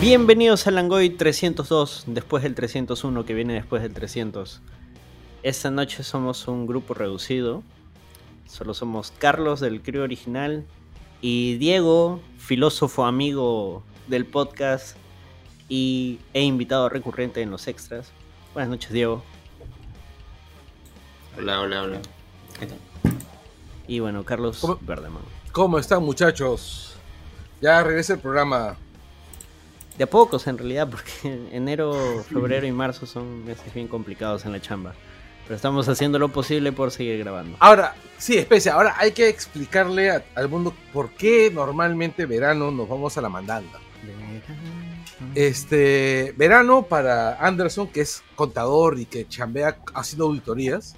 Bienvenidos a Langoy 302, después del 301 que viene después del 300. Esta noche somos un grupo reducido. Solo somos Carlos del Crio Original y Diego, filósofo amigo del podcast y, e invitado recurrente en los extras. Buenas noches, Diego. Hola, hola, hola. ¿Qué tal? Y bueno, Carlos ¿Cómo? Verdeman. ¿Cómo están muchachos? Ya regresa el programa. De a pocos en realidad, porque enero, febrero y marzo son meses bien complicados en la chamba. Pero estamos haciendo lo posible por seguir grabando. Ahora, sí, especie, ahora hay que explicarle a- al mundo por qué normalmente verano nos vamos a la mandanga. Este, verano para Anderson, que es contador y que chambea haciendo auditorías.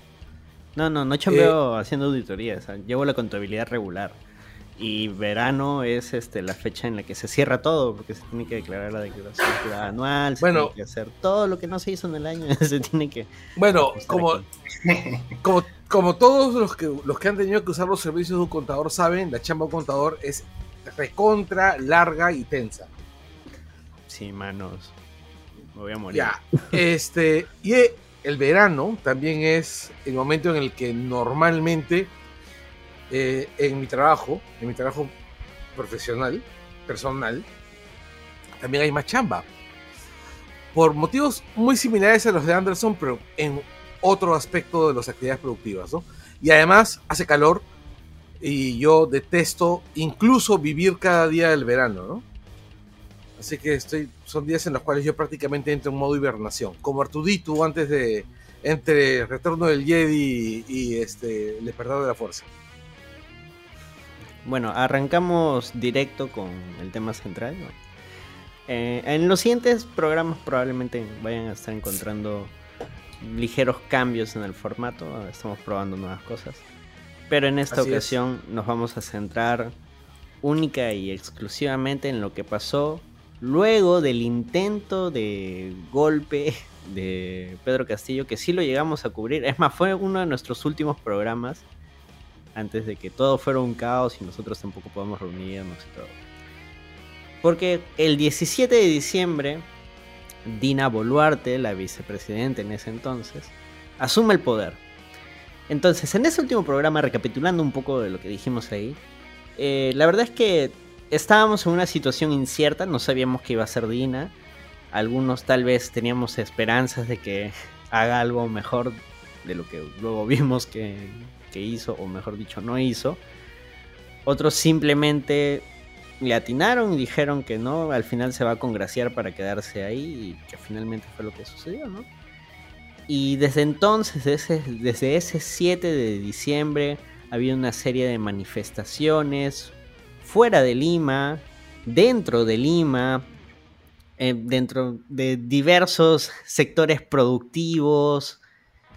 No, no, no chambeo haciendo auditorías. Llevo la contabilidad regular. Y verano es este la fecha en la que se cierra todo, porque se tiene que declarar la declaración anual, se Bueno. tiene que hacer todo lo que no se hizo en el año, se tiene que... Bueno, como, como, como todos los que, los que han tenido que usar los servicios de un contador saben, la chamba de un contador es recontra, larga y tensa. Sí, manos. Me voy a morir. Ya, este, y el verano también es el momento en el que normalmente eh, en mi trabajo, en mi trabajo profesional, personal, también hay más chamba. Por motivos muy similares a los de Anderson, pero en otro aspecto de las actividades productivas, ¿no? Y además hace calor y yo detesto incluso vivir cada día del verano, ¿no? Así que son días en los cuales yo prácticamente entro en modo hibernación, como Artudito antes de entre Retorno del Jedi y, este El Despertar de la Fuerza. Bueno, arrancamos directo con el tema central. ¿no? Eh, en los siguientes programas probablemente vayan a estar encontrando ligeros cambios en el formato. Estamos probando nuevas cosas. Pero en esta Así es. ocasión nos vamos a centrar única y exclusivamente en lo que pasó luego del intento de golpe de Pedro Castillo, que sí lo llegamos a cubrir. Es más, fue uno de nuestros últimos programas antes de que todo fuera un caos y nosotros tampoco podamos reunirnos y todo. Porque el 17 de diciembre, Dina Boluarte, la vicepresidenta en ese entonces, asume el poder. Entonces, en ese último programa, recapitulando un poco de lo que dijimos ahí, eh, la verdad es que estábamos en una situación incierta, no sabíamos qué iba a hacer Dina. Algunos tal vez teníamos esperanzas de que haga algo mejor de lo que luego vimos que, que hizo, o mejor dicho, no hizo. Otros simplemente le atinaron y dijeron que no, al final se va a congraciar para quedarse ahí, y que finalmente fue lo que sucedió, ¿no? Y desde entonces, desde, ese 7 de diciembre, había una serie de manifestaciones fuera de Lima, dentro de Lima, eh, dentro de diversos sectores productivos.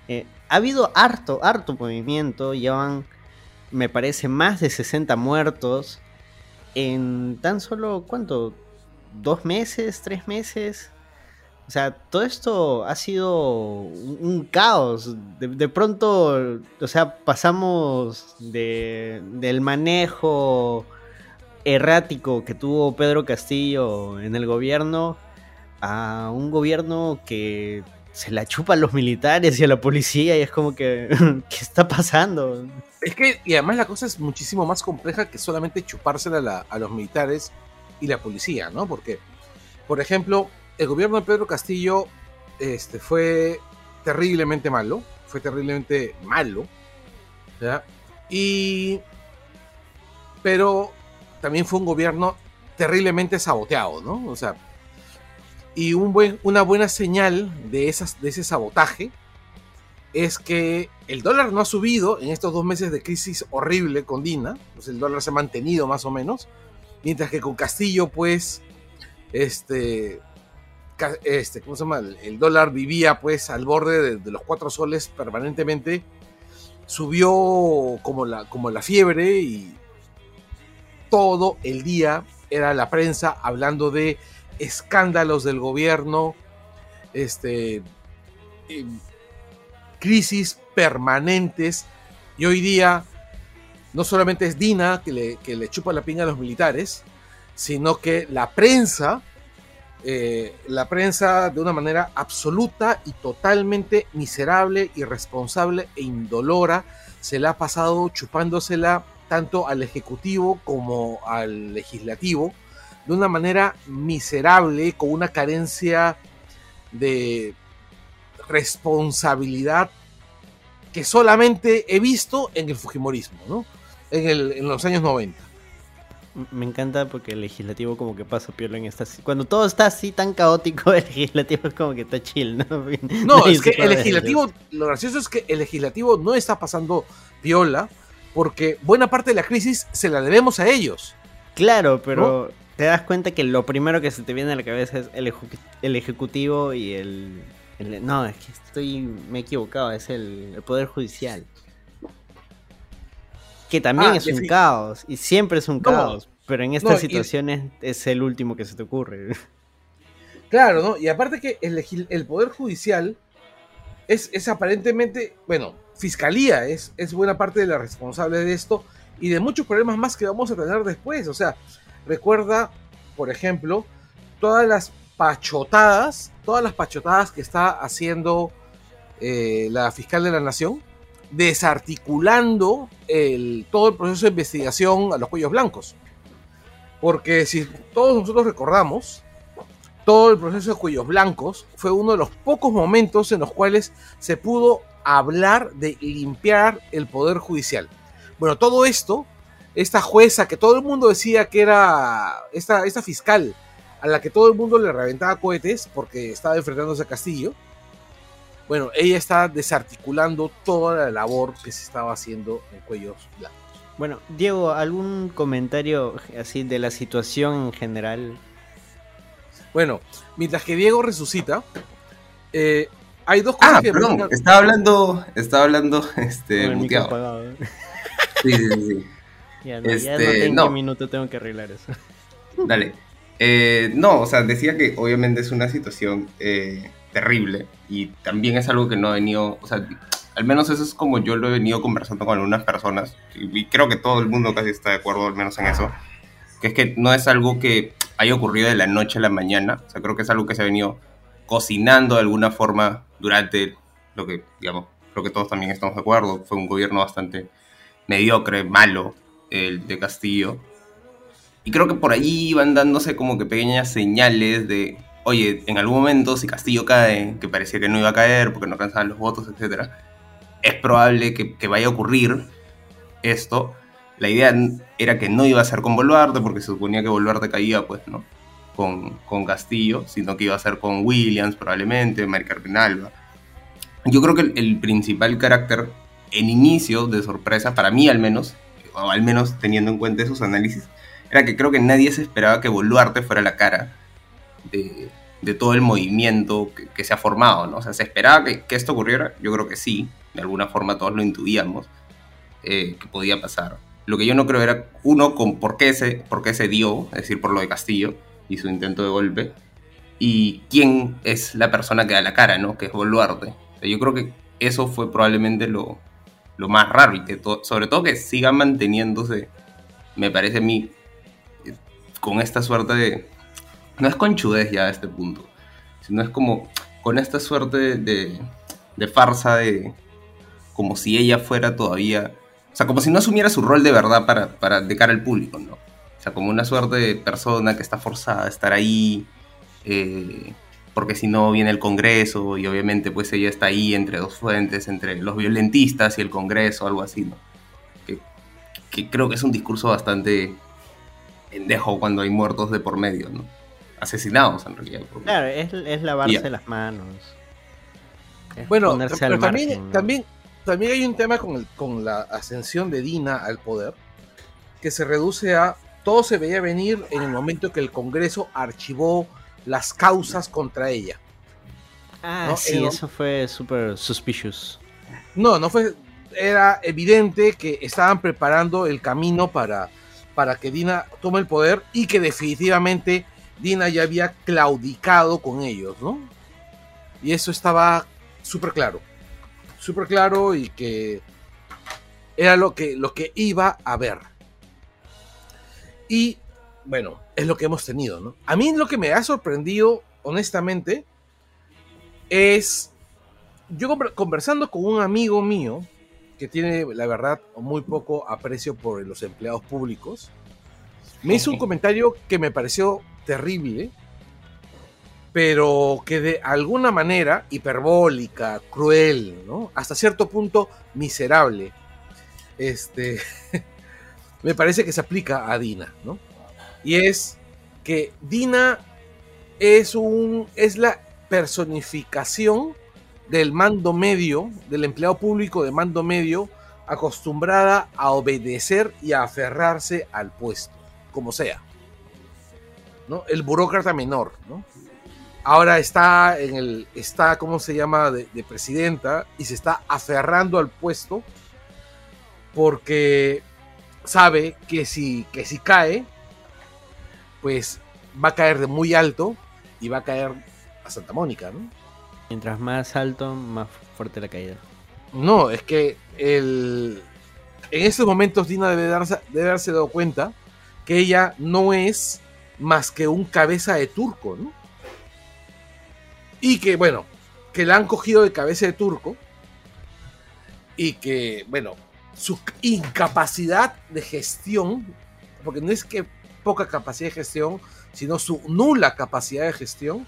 Eh, ha habido harto, harto movimiento, llevan, me parece, más de 60 muertos en tan solo, ¿cuánto? ¿Dos meses? ¿Tres meses? O sea, todo esto ha sido un, caos. De, de, pronto, o sea, pasamos de, del manejo errático que tuvo Pedro Castillo en el gobierno a un gobierno que se la chupa a los militares y a la policía y es como que, ¿qué está pasando? Es que, y además la cosa es muchísimo más compleja que solamente chupársela a, la, a los militares y la policía, ¿no? Porque, por ejemplo, el gobierno de Pedro Castillo este, fue terriblemente malo, fue terriblemente malo, ¿ya? Y, pero también fue un gobierno terriblemente saboteado, ¿no? O sea, y una buena señal de ese sabotaje es que el dólar no ha subido en estos dos meses de crisis horrible con Dina, pues el dólar se ha mantenido más o menos, mientras que con Castillo, pues, este, este ¿cómo se llama? El dólar vivía pues al borde de, de los cuatro soles permanentemente, subió como la, como la fiebre y todo el día era la prensa hablando de escándalos del gobierno, este, crisis permanentes, y hoy día no solamente es Dina que le, que le chupa la pinga a los militares, sino que la prensa eh, la prensa de una manera absoluta y totalmente miserable, irresponsable e indolora se la ha pasado chupándosela tanto al Ejecutivo como al Legislativo de una manera miserable, con una carencia de responsabilidad que solamente he visto en el Fujimorismo, ¿no? En, el, en los años 90. Me encanta porque el legislativo como que pasa piola en esta... Cuando todo está así tan caótico, el legislativo es como que está chill, ¿no? No, es que el legislativo, lo gracioso es que el legislativo no está pasando piola porque buena parte de la crisis se la debemos a ellos. Claro, pero te das cuenta que lo primero que se te viene a la cabeza es el, el ejecutivo y el, No, es que estoy... me he equivocado, es el, Poder Judicial. Que también ah, es un caos, y siempre es un caos, pero en estas situaciones es el último que se te ocurre. Claro, ¿no? Y aparte que el, el Poder Judicial es, es, aparentemente, bueno, Fiscalía es, es buena parte de la responsable de esto y de muchos problemas más que vamos a tener después. O sea, recuerda, por ejemplo, todas las pachotadas, todas las pachotadas que está haciendo eh, la fiscal de la nación, desarticulando todo el proceso de investigación a los cuellos blancos. Porque si todos nosotros recordamos, todo el proceso de cuellos blancos fue uno de los pocos momentos en los cuales se pudo hablar de limpiar el poder judicial. Bueno, todo esto esta jueza que todo el mundo decía que era esta, esta fiscal a la que todo el mundo le reventaba cohetes porque estaba enfrentándose a Castillo. Bueno, ella está desarticulando toda la labor que se estaba haciendo en Cuellos Blancos. Bueno, Diego, ¿algún comentario así de la situación en general? Bueno, mientras que Diego resucita, eh, hay dos cosas ah, que perdón, estaba hablando, estaba hablando, este, ¿eh? Sí, sí, sí. Ya no, ya no este, tengo minuto tengo que arreglar eso. Dale. Eh, no, o sea, decía que obviamente es una situación eh, terrible y también es algo que no ha venido, o sea, al menos eso es como yo lo he venido conversando con algunas personas y creo que todo el mundo casi está de acuerdo al menos en eso, que es que no es algo que haya ocurrido de la noche a la mañana, o sea, creo que es algo que se ha venido cocinando de alguna forma durante lo que, digamos, creo que todos también estamos de acuerdo, fue un gobierno bastante mediocre, malo, el de Castillo. Y creo que por ahí van dándose como que pequeñas señales de, oye, en algún momento si Castillo cae, que parecía que no iba a caer porque no alcanzaban los votos, etc., es probable que, vaya a ocurrir esto. La idea era que no iba a ser con Boluarte, porque se suponía que Boluarte caía, pues, ¿no? Con, con Castillo, sino que iba a ser con Williams, probablemente, Mari Carpinalba. Yo creo que el principal carácter en inicio de sorpresa, para mí al menos, o al menos teniendo en cuenta esos análisis, era que creo que nadie se esperaba que Boluarte fuera la cara de, todo el movimiento que, se ha formado, ¿no? O sea, ¿se esperaba que, esto ocurriera? Yo creo que sí, de alguna forma todos lo intuíamos eh, que podía pasar. Lo que yo no creo era, uno, con por qué, se, por qué se dio, es decir, por lo de Castillo y su intento de golpe, y quién es la persona que da la cara, ¿no? Que es Boluarte. yo creo que eso fue probablemente lo, lo más raro y que sobre todo que siga manteniéndose, me parece a mí, con esta suerte de... No es conchudez ya a este punto, sino es como con esta suerte de, de farsa de... como si ella fuera todavía... O sea, como si no asumiera su rol de verdad para, para de cara al público, ¿no? O sea, como una suerte de persona que está forzada a estar ahí, eh, porque si no viene el Congreso y obviamente pues ella está ahí entre dos fuentes, entre los violentistas y el Congreso, algo así, ¿no? Que, creo que es un discurso bastante pendejo cuando hay muertos de por medio, ¿no? Asesinados en realidad. Claro, es, lavarse las manos. bueno, pero también, también, también hay un tema con, con la ascensión de Dina al poder, que se reduce a todo se veía venir en el momento que el Congreso archivó las causas contra ella. Ah, sí, eso fue súper suspicious. No, no fue. Era evidente que estaban preparando el camino para, para que Dina tome el poder y que definitivamente Dina ya había claudicado con ellos, ¿no? Y eso estaba súper claro. Súper claro y que era lo que, lo que iba a ver. Y bueno, es lo que hemos tenido, ¿no? A mí lo que me ha sorprendido, honestamente, es yo conversando con un amigo mío que tiene, la verdad, muy poco aprecio por los empleados públicos, me hizo un comentario que me pareció terrible, pero que de alguna manera hiperbólica, cruel, ¿no? Hasta cierto punto miserable. Este me parece que se aplica a Dina, ¿no? Y es que Dina es un es la personificación del mando medio, del empleado público de mando medio, acostumbrada a obedecer y a aferrarse al puesto, como sea. ¿no? El burócrata menor, ¿no? Ahora está en el, está, ¿cómo se llama?, de, presidenta y se está aferrando al puesto porque sabe que si, que si cae, pues va a caer de muy alto y va a caer a Santa Mónica, ¿no? Mientras más alto, más fuerte la caída. No, es que el... en estos momentos Dina debe, darse, debe haberse dado cuenta que ella no es más que un cabeza de turco, ¿no? Y que, bueno, que la han cogido de cabeza de turco y que, bueno, su incapacidad de gestión, porque no es que poca capacidad de gestión, sino su nula capacidad de gestión,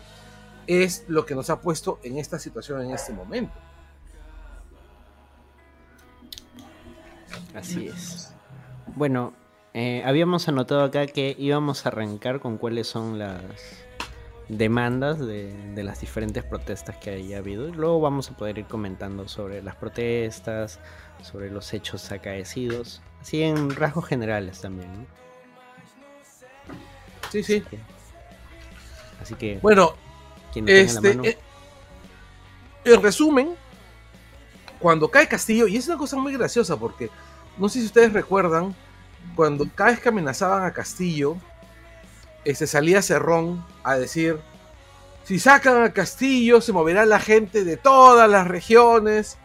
es lo que nos ha puesto en esta situación en este momento. Así es. Bueno, eh, habíamos anotado acá que íbamos a arrancar con cuáles son las demandas de, las diferentes protestas que haya habido. Luego vamos a poder ir comentando sobre las protestas, sobre los hechos acaecidos, así en rasgos generales también. Sí, sí. Así que, bueno, este, eh, en resumen, cuando cae Castillo, y es una cosa muy graciosa porque no sé si ustedes recuerdan, cuando cada vez que amenazaban a Castillo, este, salía Cerrón a decir, si sacan a Castillo se moverá la gente de todas las regiones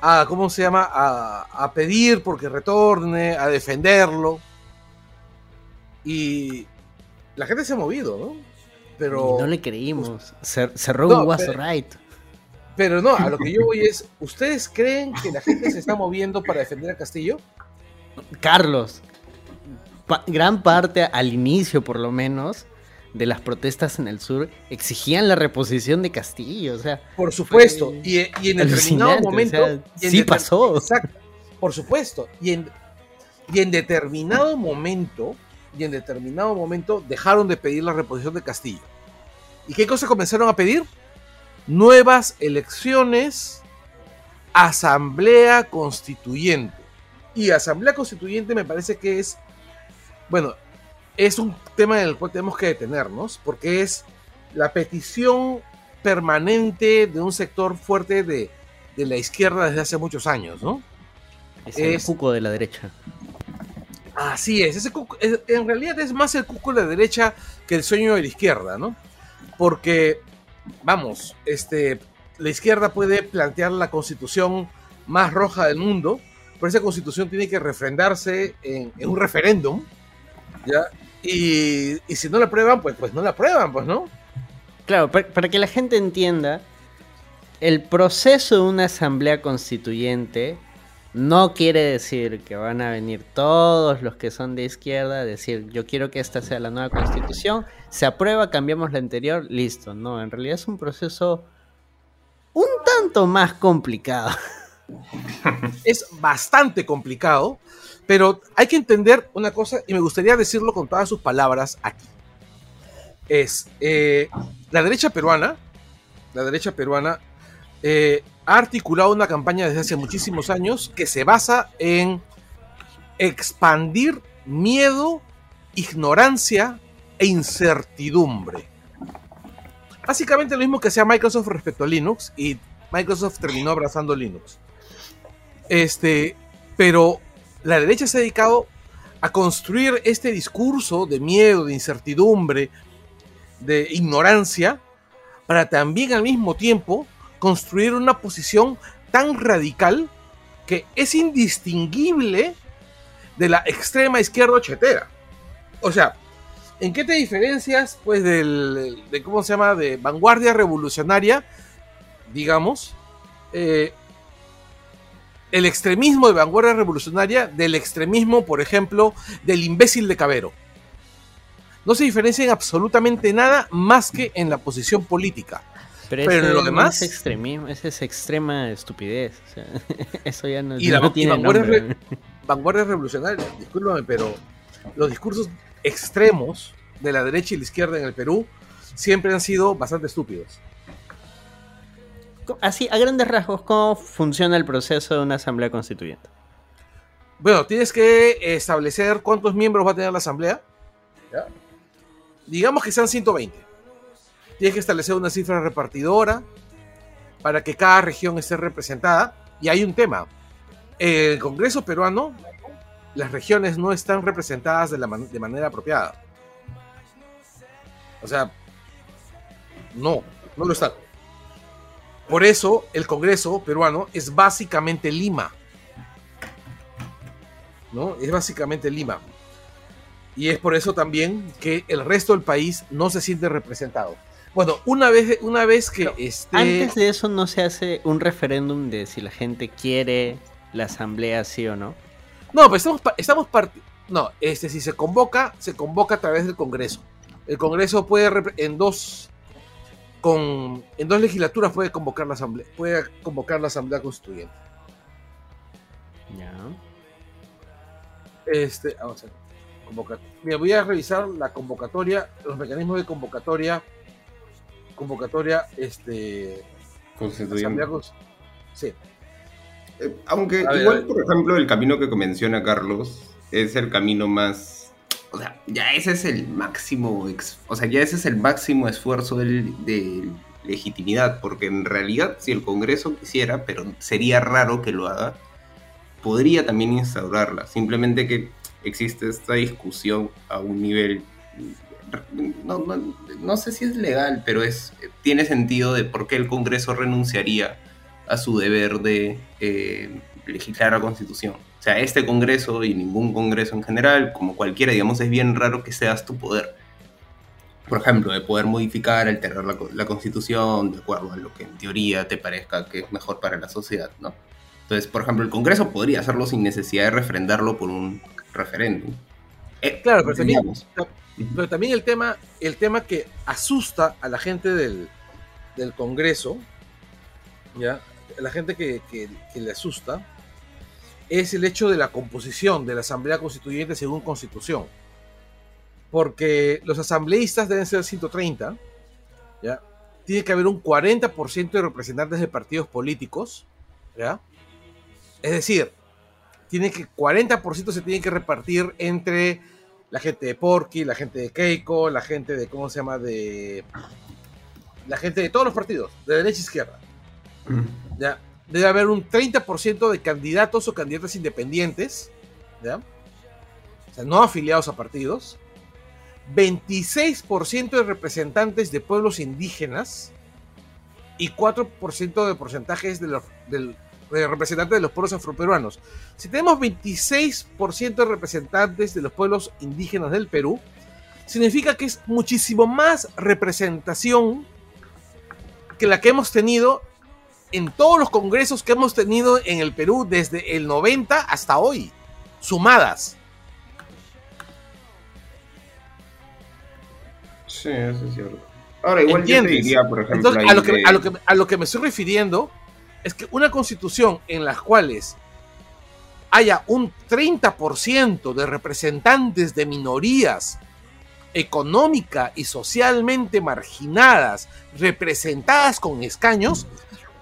a, ¿cómo se llama?, a, pedir porque retorne, a defenderlo. Y la gente se ha movido, ¿no? Pero... no le creímos. Cerrón was right. Pero no, a lo que yo voy es, ¿ustedes creen que la gente se está moviendo para defender a Castillo? Carlos, gran parte al inicio por lo menos de las protestas en el sur exigían la reposición de Castillo, o sea. Por supuesto, y, en determinado momento. sí pasó. Exacto, por supuesto. Y en, y en determinado momento, y en determinado momento dejaron de pedir la reposición de Castillo. ¿Y qué cosa comenzaron a pedir? Nuevas elecciones, asamblea constituyente. Y asamblea constituyente me parece que es bueno, es un tema en el cual tenemos que detenernos, porque es la petición permanente de un sector fuerte de, la izquierda desde hace muchos años, ¿no? Es el cuco de la derecha. Así es, ese en realidad es más el cuco de la derecha que el sueño de la izquierda, ¿no? Porque, vamos, este, la izquierda puede plantear la constitución más roja del mundo, pero esa constitución tiene que refrendarse en un referéndum, y, si no la prueban, pues, pues no la prueban, pues, ¿no? Claro, para, que la gente entienda, el proceso de una asamblea constituyente no quiere decir que van a venir todos los que son de izquierda a decir yo quiero que esta sea la nueva constitución, se aprueba, cambiamos la anterior, listo. No, en realidad es un proceso un tanto más complicado. Es bastante complicado pero hay que entender una cosa, y me gustaría decirlo con todas sus palabras aquí. Es eh, la derecha peruana, la derecha peruana eh, ha articulado una campaña desde hace muchísimos años que se basa en expandir miedo, ignorancia e incertidumbre. Básicamente lo mismo que hacía Microsoft respecto a Linux y Microsoft terminó abrazando Linux. Este, pero la derecha se ha dedicado a construir este discurso de miedo, de incertidumbre, de ignorancia, para también al mismo tiempo construir una posición tan radical que es indistinguible de la extrema izquierda chetera. o sea, ¿en qué te diferencias, pues, del, de, ¿cómo se llama?, de vanguardia revolucionaria, digamos, eh, el extremismo de vanguardia revolucionaria del extremismo, por ejemplo, del imbécil de Cabero. No se diferencia en absolutamente nada más que en la posición política. Pero, Pero ese lo demás- es extremismo, esa es extrema estupidez. o sea, eso ya no, Y la- no y tiene vanguardia revolucionaria, discúlpame, pero los discursos extremos de la derecha y la izquierda en el Perú siempre han sido bastante estúpidos. Así, a grandes rasgos, ¿cómo funciona el proceso de una asamblea constituyente? Bueno, tienes que establecer cuántos miembros va a tener la asamblea. ¿ya? Digamos que sean 120. Tienes que establecer una cifra repartidora para que cada región esté representada. Y hay un tema. En el Congreso peruano, las regiones no están representadas de, manera apropiada. O sea, no, no lo están. Por eso el Congreso peruano es básicamente Lima. ¿no? Es básicamente Lima. Y es por eso también que el resto del país no se siente representado. Bueno, una vez, una vez que este... Antes de eso no se hace un referéndum de si la gente quiere la asamblea sí o no. No, pero estamos, pa- estamos parti- No, este, si se convoca, se convoca a través del Congreso. El Congreso puede, en dos, con, en dos legislaturas puede convocar la asamblea, puede convocar la asamblea constituyente. Ya. Este, vamos a ver, Mira, voy a revisar la convocatoria, los mecanismos de convocatoria, convocatoria, este, Constituyente. Sí. Eh, aunque ver, igual, por ejemplo, el camino que menciona Carlos es el camino más... O sea, ya ese es el máximo... ex- o sea, ya ese es el máximo esfuerzo del- de legitimidad, porque en realidad si el Congreso quisiera, pero sería raro que lo haga, podría también instaurarla. Simplemente que existe esta discusión a un nivel... No, no- no sé si es legal, pero es tiene sentido de por qué el Congreso renunciaría a su deber de eh, legislar la Constitución. O sea, este Congreso y ningún Congreso en general, como cualquiera, digamos, es bien raro que seas tu poder. Por ejemplo, de poder modificar, alterar la, la Constitución de acuerdo a lo que en teoría te parezca que es mejor para la sociedad, ¿no? Entonces, por ejemplo, el Congreso podría hacerlo sin necesidad de refrendarlo por un referéndum. Eh, Claro, pero también, digamos. Pero también el tema, el tema que asusta a la gente del, del Congreso, ¿ya? la gente que, que- que le asusta, es el hecho de la composición de la Asamblea Constituyente según Constitución. Porque los asambleístas deben ser 130, ¿ya? Tiene que haber un 40% de representantes de partidos políticos, ¿ya? Es decir, tiene que 40% se tiene que repartir entre la gente de Porky, la gente de Keiko, la gente de, ¿cómo se llama? De... La gente de todos los partidos, de derecha e izquierda. ¿ya? Debe haber un 30% de candidatos o candidatas independientes, ¿ya? O sea, no afiliados a partidos. 26% de representantes de pueblos indígenas y 4% de porcentajes de los del- de representantes de los pueblos afroperuanos. Si tenemos 26% de representantes de los pueblos indígenas del Perú, significa que es muchísimo más representación que la que hemos tenido en todos los congresos que hemos tenido en el Perú desde el 90 hasta hoy, sumadas. Sí, eso es cierto. Ahora, igual yo te diría, por ejemplo, Entonces, ahí a lo, que, de- a, lo que, a lo que me estoy refiriendo es que una constitución en la cuales haya un 30% de representantes de minorías económica y socialmente marginadas, representadas con escaños,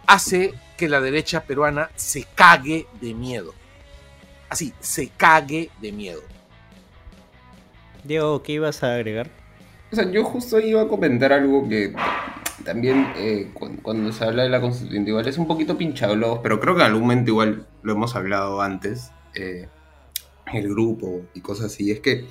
hace que la derecha peruana se cague de miedo. Así, se cague de miedo. Diego, ¿qué ibas a agregar? O sea, yo justo iba a comentar algo que también eh, cu- cuando, se habla de la constituyente igual es un poquito pinchaglobos, pero creo que en algún momento igual lo hemos hablado antes, eh, el grupo y cosas así. Es que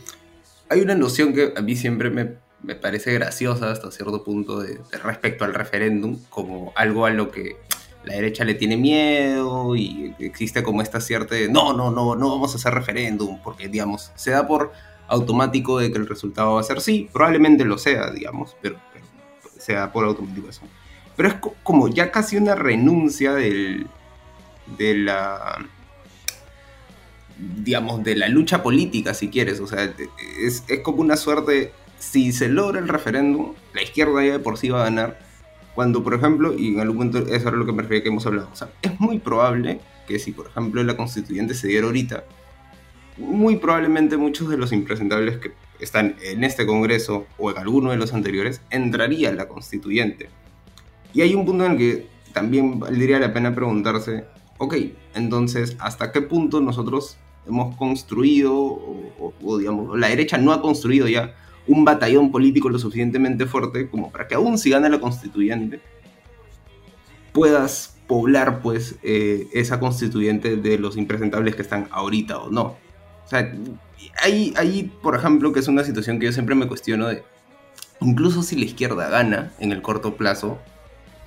hay una noción que a mí siempre me, me parece graciosa hasta cierto punto de, respecto al referéndum, como algo a lo que la derecha le tiene miedo y existe como esta cierta... No, no, no, no vamos a hacer referéndum, porque digamos, se da por automático de que el resultado va a ser sí, probablemente lo sea, digamos, pero, pero sea por automático eso. Pero es como ya casi una renuncia del, de la digamos, de la lucha política, si quieres. O sea, es, es como una suerte, si se logra el referéndum, la izquierda ya de por sí va a ganar. Cuando, por ejemplo, y en algún momento eso era lo que me refería que hemos hablado, o sea, es muy probable que si, por ejemplo, la constituyente se diera ahorita, muy probablemente muchos de los impresentables que están en este Congreso o en alguno de los anteriores entraría la constituyente. Y hay un punto en el que también valdría la pena preguntarse, ok, entonces, ¿hasta qué punto nosotros hemos construido, o, digamos, la derecha no ha construido ya un batallón político lo suficientemente fuerte como para que aún si gana la constituyente, puedas poblar pues eh, esa constituyente de los impresentables que están ahorita o no. O sea, ahí, ahí, por ejemplo, que es una situación que yo siempre me cuestiono de, incluso si la izquierda gana en el corto plazo,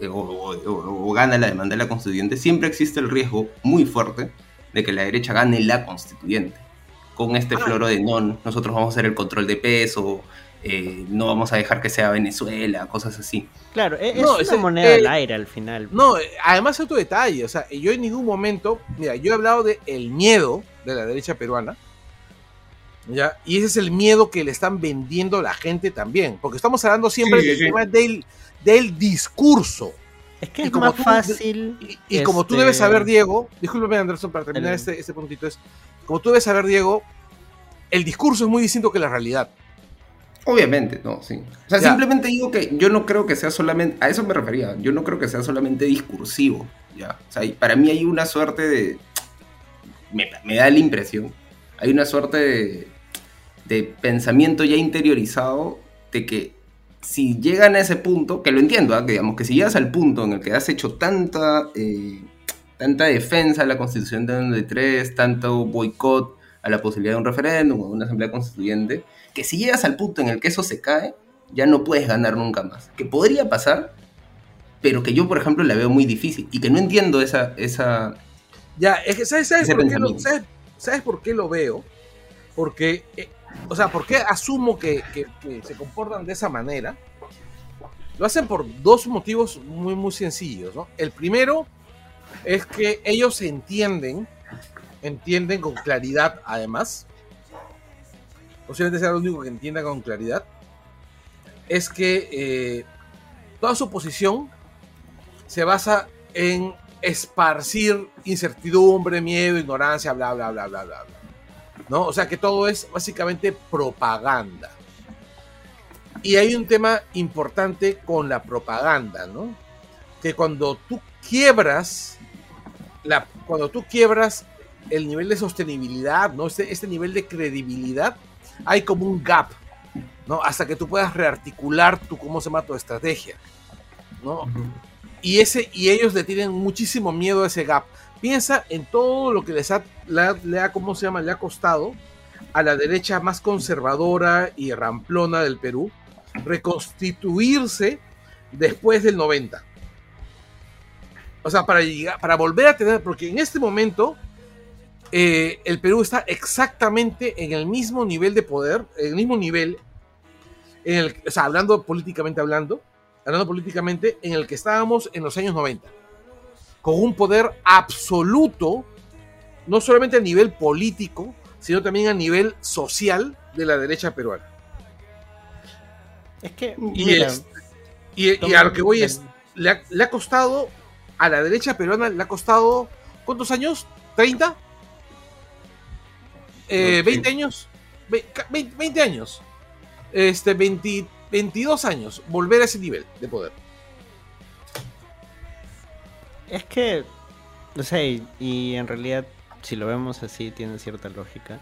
eh, o, gana la demanda de la constituyente, siempre existe el riesgo muy fuerte de que la derecha gane la constituyente. Con este ah. floro de non, nosotros vamos a hacer el control de peso, eh, no vamos a dejar que sea Venezuela, cosas así. Claro, e-, es, una moneda al aire al final. No, además otro detalle, o sea, yo en ningún momento, mira, yo he hablado de el miedo de la derecha peruana, ¿ya? Y ese es el miedo que le están vendiendo a la gente también, porque estamos hablando siempre del tema del, del discurso. Es que es como más fácil. Y, como tú debes saber, este, Diego, discúlpeme Anderson, para terminar este, este puntito, es, como tú debes saber, Diego, el discurso es muy distinto que la realidad. Obviamente, no, sí. O sea, simplemente digo que yo no creo que sea solamente, a eso me refería, yo no creo que sea solamente discursivo, ya. O sea, para mí hay una suerte de, me, da la impresión, hay una suerte de, de pensamiento ya interiorizado de que si llegan a ese punto, que lo entiendo, ¿ah? digamos que si llegas al punto en el que has hecho tanta, eh, tanta defensa de la constitución de 93, tanto boicot a la posibilidad de un referéndum o de una asamblea constituyente, que si llegas al punto en el que eso se cae, ya no puedes ganar nunca más. Que podría pasar, pero que yo, por ejemplo, la veo muy difícil y que no entiendo esa... esa ya, es que ¿sabes, por, qué lo, ¿sabes, por qué lo veo? Porque eh, o sea, ¿por qué asumo que, se comportan de esa manera? Lo hacen por dos motivos muy, muy sencillos. El primero es que ellos entienden, entienden con claridad, además, posiblemente sea lo único que entienda con claridad, es que eh, toda su posición se basa en esparcir incertidumbre, miedo, ignorancia, bla, bla, bla, bla, bla. bla. ¿No? O sea que todo es básicamente propaganda. Y hay un tema importante con la propaganda, ¿no? Que cuando tú quiebras, la, cuando tú quiebras el nivel de sostenibilidad, ¿no? Este, este nivel de credibilidad, hay como un gap, ¿no? Hasta que tú puedas rearticular tu, ¿cómo se llama? Tu estrategia, ¿no? y, ese, y ellos le tienen muchísimo miedo a ese gap. Piensa en todo lo que les ha, le ha, ¿cómo se llama? Le ha costado a la derecha más conservadora y ramplona del Perú reconstituirse después del 90. O sea, para, llegar, para volver a tener, porque en este momento eh, el Perú está exactamente en el mismo nivel de poder, en el mismo nivel, en el, o sea, hablando políticamente hablando, hablando políticamente, en el que estábamos en los años 90 con un poder absoluto, no solamente a nivel político, sino también a nivel social de la derecha peruana. Es que, y, a lo que voy es, le ha, costado, a la derecha peruana le ha costado, ¿cuántos años? ¿30? Eh, ¿20 años? 20, años. Este, 22 años, volver a ese nivel de poder. Es que, no sé, y, en realidad, si lo vemos así, tiene cierta lógica.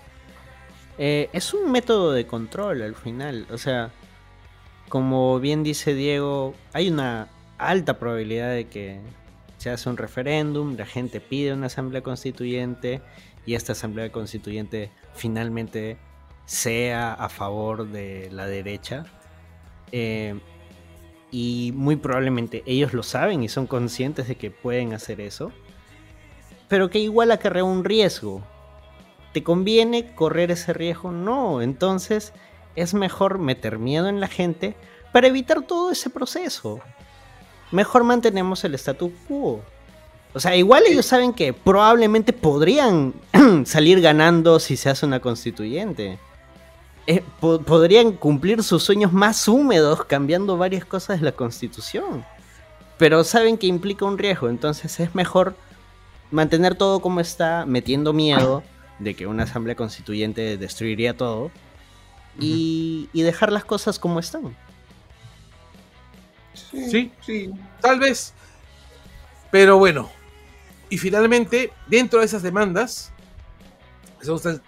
Eh, es un método de control al final. O sea, como bien dice Diego, hay una alta probabilidad de que se hace un referéndum, la gente pide una asamblea constituyente y esta asamblea constituyente finalmente sea a favor de la derecha. Eh, y muy probablemente ellos lo saben y son conscientes de que pueden hacer eso, pero que igual acarrea un riesgo. ¿Te conviene correr ese riesgo? No, entonces es mejor meter miedo en la gente para evitar todo ese proceso. Mejor mantenemos el statu quo. O sea, igual ellos saben que probablemente podrían salir ganando si se hace una constituyente. Eh, podrían cumplir sus sueños más húmedos cambiando varias cosas de la constitución. Pero saben que implica un riesgo, entonces es mejor mantener todo como está, metiendo miedo de que una asamblea constituyente destruiría todo y, dejar las cosas como están. Sí, sí, tal vez. Pero bueno, y finalmente, dentro de esas demandas,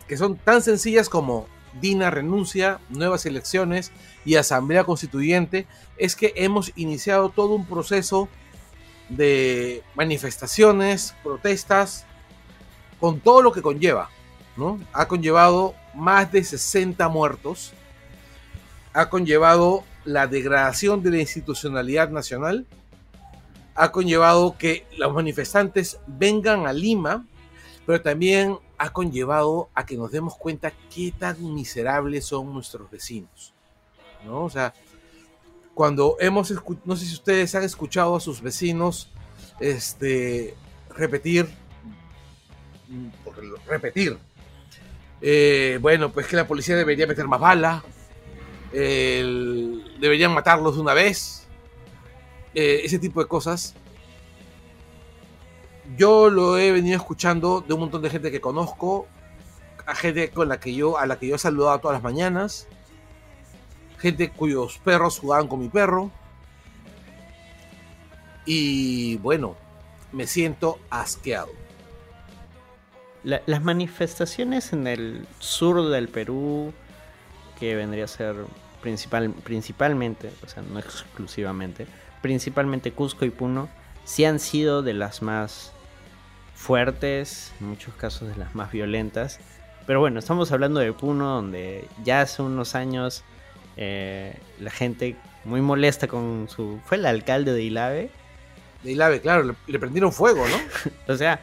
que son, tan sencillas como Dina renuncia, nuevas elecciones y asamblea constituyente, es que hemos iniciado todo un proceso de manifestaciones, protestas, con todo lo que conlleva. ¿no? Ha conllevado más de 60 muertos, ha conllevado la degradación de la institucionalidad nacional, ha conllevado que los manifestantes vengan a Lima, pero también ha conllevado a que nos demos cuenta qué tan miserables son nuestros vecinos. ¿no? O sea, cuando hemos no sé si ustedes han escuchado a sus vecinos este, repetir, repetir, eh, bueno, pues que la policía debería meter más bala, deberían matarlos de una vez, eh, ese tipo de cosas. Yo lo he venido escuchando de un montón de gente que conozco, a gente con la que yo, a la que yo he saludado todas las mañanas, gente cuyos perros jugaban con mi perro. Y bueno, me siento asqueado. las manifestaciones en el sur del Perú, que vendría a ser principal, principalmente, o sea, no exclusivamente, principalmente Cusco y Puno, sí han sido de las más fuertes, en muchos casos de las más violentas. Pero bueno, estamos hablando de Puno, donde ya hace unos años eh, la gente muy molesta con su... Fue el alcalde de Ilave. De Ilave, claro, le, prendieron fuego, ¿no? o sea,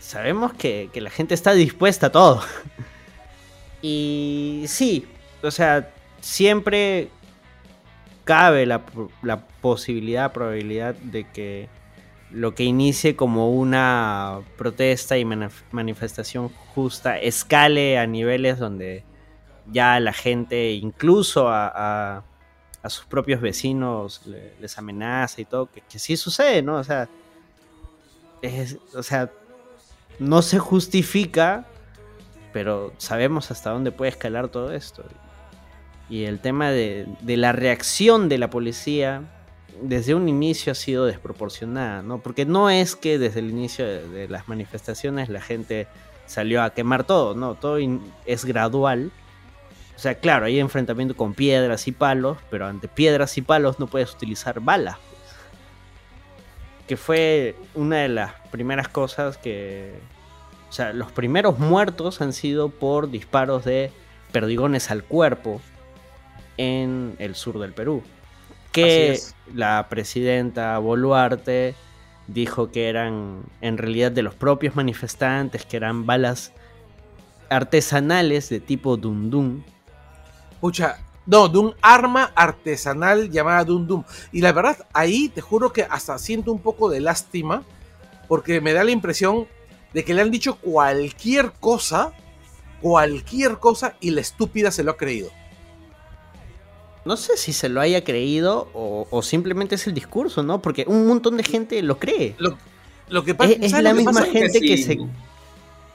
sabemos que, que la gente está dispuesta a todo. y sí, o sea, siempre cabe la, posibilidad, probabilidad de que lo que inicie como una protesta y manifestación justa escale a niveles donde ya la gente, incluso a, sus propios vecinos, les amenaza y todo, que, sí sucede, ¿no? O sea, o sea, no se justifica, pero sabemos hasta dónde puede escalar todo esto y el tema de, la reacción de la policía desde un inicio ha sido desproporcionada, ¿no? Porque no es que desde el inicio de, las manifestaciones la gente salió a quemar todo, ¿no? Todo es gradual. O sea, claro, hay enfrentamiento con piedras y palos, pero ante piedras y palos no puedes utilizar balas. Pues. Que fue una de las primeras cosas que... O sea, los primeros muertos han sido por disparos de perdigones al cuerpo, en el sur del Perú. Que la presidenta Boluarte dijo que eran en realidad de los propios manifestantes, que eran balas artesanales de tipo Dundum. Pucha, no, de un arma artesanal llamada Dundum. Y la verdad, ahí te juro que hasta siento un poco de lástima, porque me da la impresión de que le han dicho cualquier cosa, cualquier cosa, y la estúpida se lo ha creído. No sé si se lo haya creído o, simplemente es el discurso, ¿no? Porque un montón de gente lo cree. Lo, que pasa es, la misma gente que, se.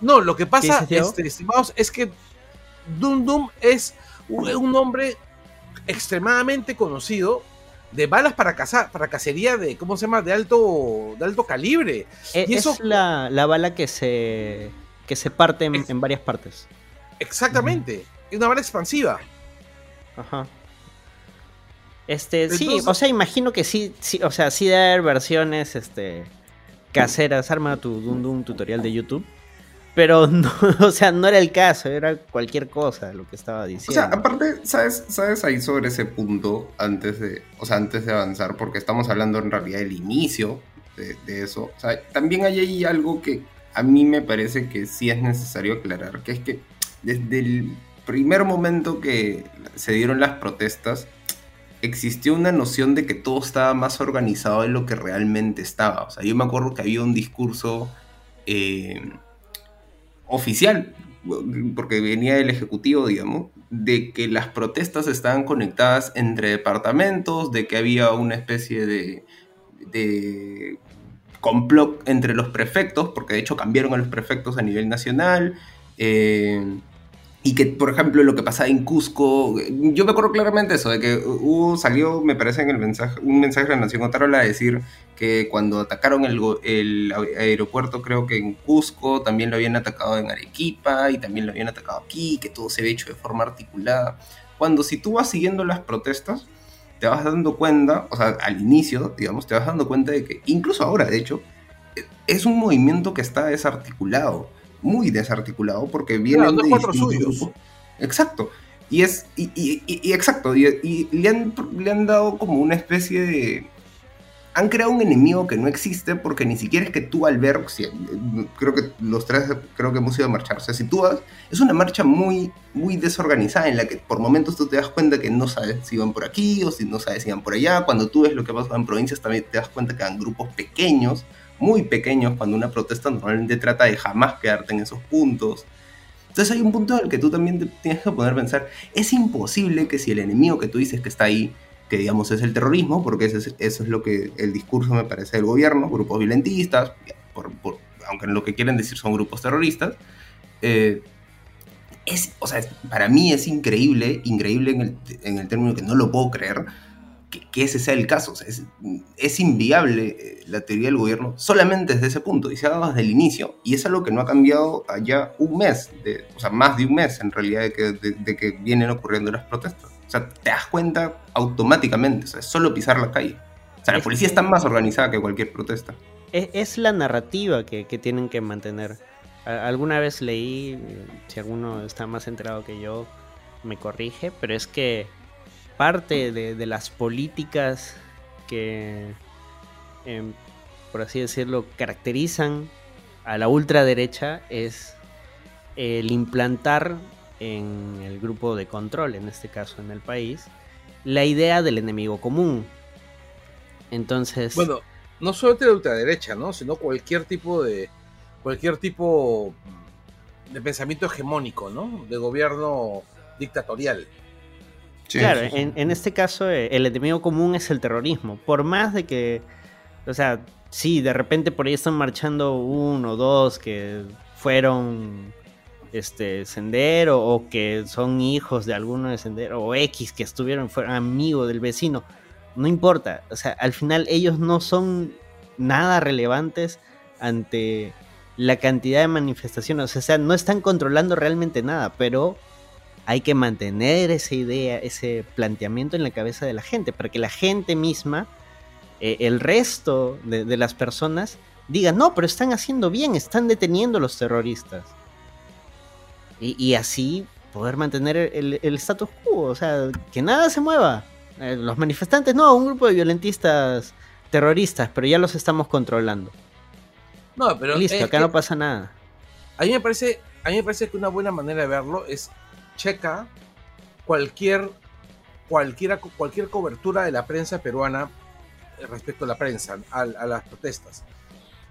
No, lo que pasa, este, estimados, es que Dum Dum es un hombre extremadamente conocido de balas para cazar, para cacería de, ¿cómo se llama? De alto, de alto calibre. E, y eso... Es la, bala que se, que se parte en, varias partes. Exactamente. Es una bala expansiva. Ajá. Este, sí, o sea, imagino que sí, sí, o sea, sí debe haber versiones este caseras, arma tu Dum tutorial de YouTube. Pero no, o sea, no era el caso, era cualquier cosa lo que estaba diciendo. O sea, aparte, ¿sabes, sabes ahí sobre ese punto antes de, o sea, antes de avanzar? Porque estamos hablando en realidad del inicio de, eso. O sea, también hay ahí algo que a mí me parece que sí es necesario aclarar, que es que desde el primer momento que se dieron las protestas, existió una noción de que todo estaba más organizado de lo que realmente estaba. O sea, yo me acuerdo que había un discurso eh, oficial, porque venía del Ejecutivo, digamos, de que las protestas estaban conectadas entre departamentos, de que había una especie de, de complot entre los prefectos, porque de hecho cambiaron a los prefectos a nivel nacional. Eh, y que, por ejemplo, lo que pasaba en Cusco, yo me acuerdo claramente eso, de que hubo, salió, me parece, en el mensaje, un mensaje de la Nación Otarola a decir que cuando atacaron el, el, aeropuerto, creo que en Cusco, también lo habían atacado en Arequipa y también lo habían atacado aquí, que todo se había hecho de forma articulada. Cuando si tú vas siguiendo las protestas, te vas dando cuenta, o sea, al inicio, digamos, te vas dando cuenta de que, incluso ahora, de hecho, es un movimiento que está desarticulado muy desarticulado porque viene de cuatro suyos. Exacto. Y es, y, y, exacto, y, le, han, le han dado como una especie de... Han creado un enemigo que no existe porque ni siquiera es que tú al ver, creo que los tres creo que hemos ido a marchar, o sea, si tú vas, es una marcha muy, muy desorganizada en la que por momentos tú te das cuenta que no sabes si van por aquí o si no sabes si van por allá, cuando tú ves lo que pasa en provincias también te das cuenta que van grupos pequeños, muy pequeños cuando una protesta normalmente trata de jamás quedarte en esos puntos. Entonces hay un punto el que tú también tienes que poner pensar, es imposible que si el enemigo que tú dices que está ahí, que digamos es el terrorismo, porque eso es, eso es lo que el discurso me parece del gobierno, grupos violentistas, aunque lo que quieren decir son grupos terroristas, eh, es, o sea, para mí es increíble, increíble en el, en el término que no lo puedo creer, que, ese sea el caso. es, inviable eh, la teoría del gobierno solamente desde ese punto, y se ha dado desde el inicio. Y es algo que no ha cambiado allá un mes, de, o sea, más de un mes en realidad de que, de, que vienen ocurriendo las protestas. O sea, te das cuenta automáticamente, o sea, es solo pisar la calle. O sea, la policía está más organizada que cualquier protesta. Es, la narrativa que, que, tienen que mantener. Alguna vez leí, si alguno está más enterado que yo, me corrige, pero es que parte de, las políticas que, em, por así decirlo, caracterizan a la ultraderecha es el implantar en el grupo de control, en este caso en el país, la idea del enemigo común. Entonces. Bueno, no solo de la ultraderecha, ¿no? Sino cualquier tipo de. cualquier tipo de pensamiento hegemónico, ¿no? De gobierno dictatorial claro, En, este caso eh, el enemigo común es el terrorismo. Por más de que, o sea, sí, de repente por ahí están marchando uno o dos que fueron este sendero o que son hijos de alguno de sendero o X que estuvieron fueron amigos del vecino. No importa, o sea, al final ellos no son nada relevantes ante la cantidad de manifestaciones, o sea, no están controlando realmente nada, pero hay que mantener esa idea, ese planteamiento en la cabeza de la gente, para que la gente misma, eh, el resto de, las personas, digan, no, pero están haciendo bien, están deteniendo a los terroristas. Y, así poder mantener el, status quo, o sea, que nada se mueva. Eh, los manifestantes, no, un grupo de violentistas terroristas, pero ya los estamos controlando. No, pero listo, acá no pasa nada. A mí me parece, a mí me parece que una buena manera de verlo es checa cualquier, cualquier, cualquier cobertura de la prensa peruana respecto a la prensa, a, las protestas.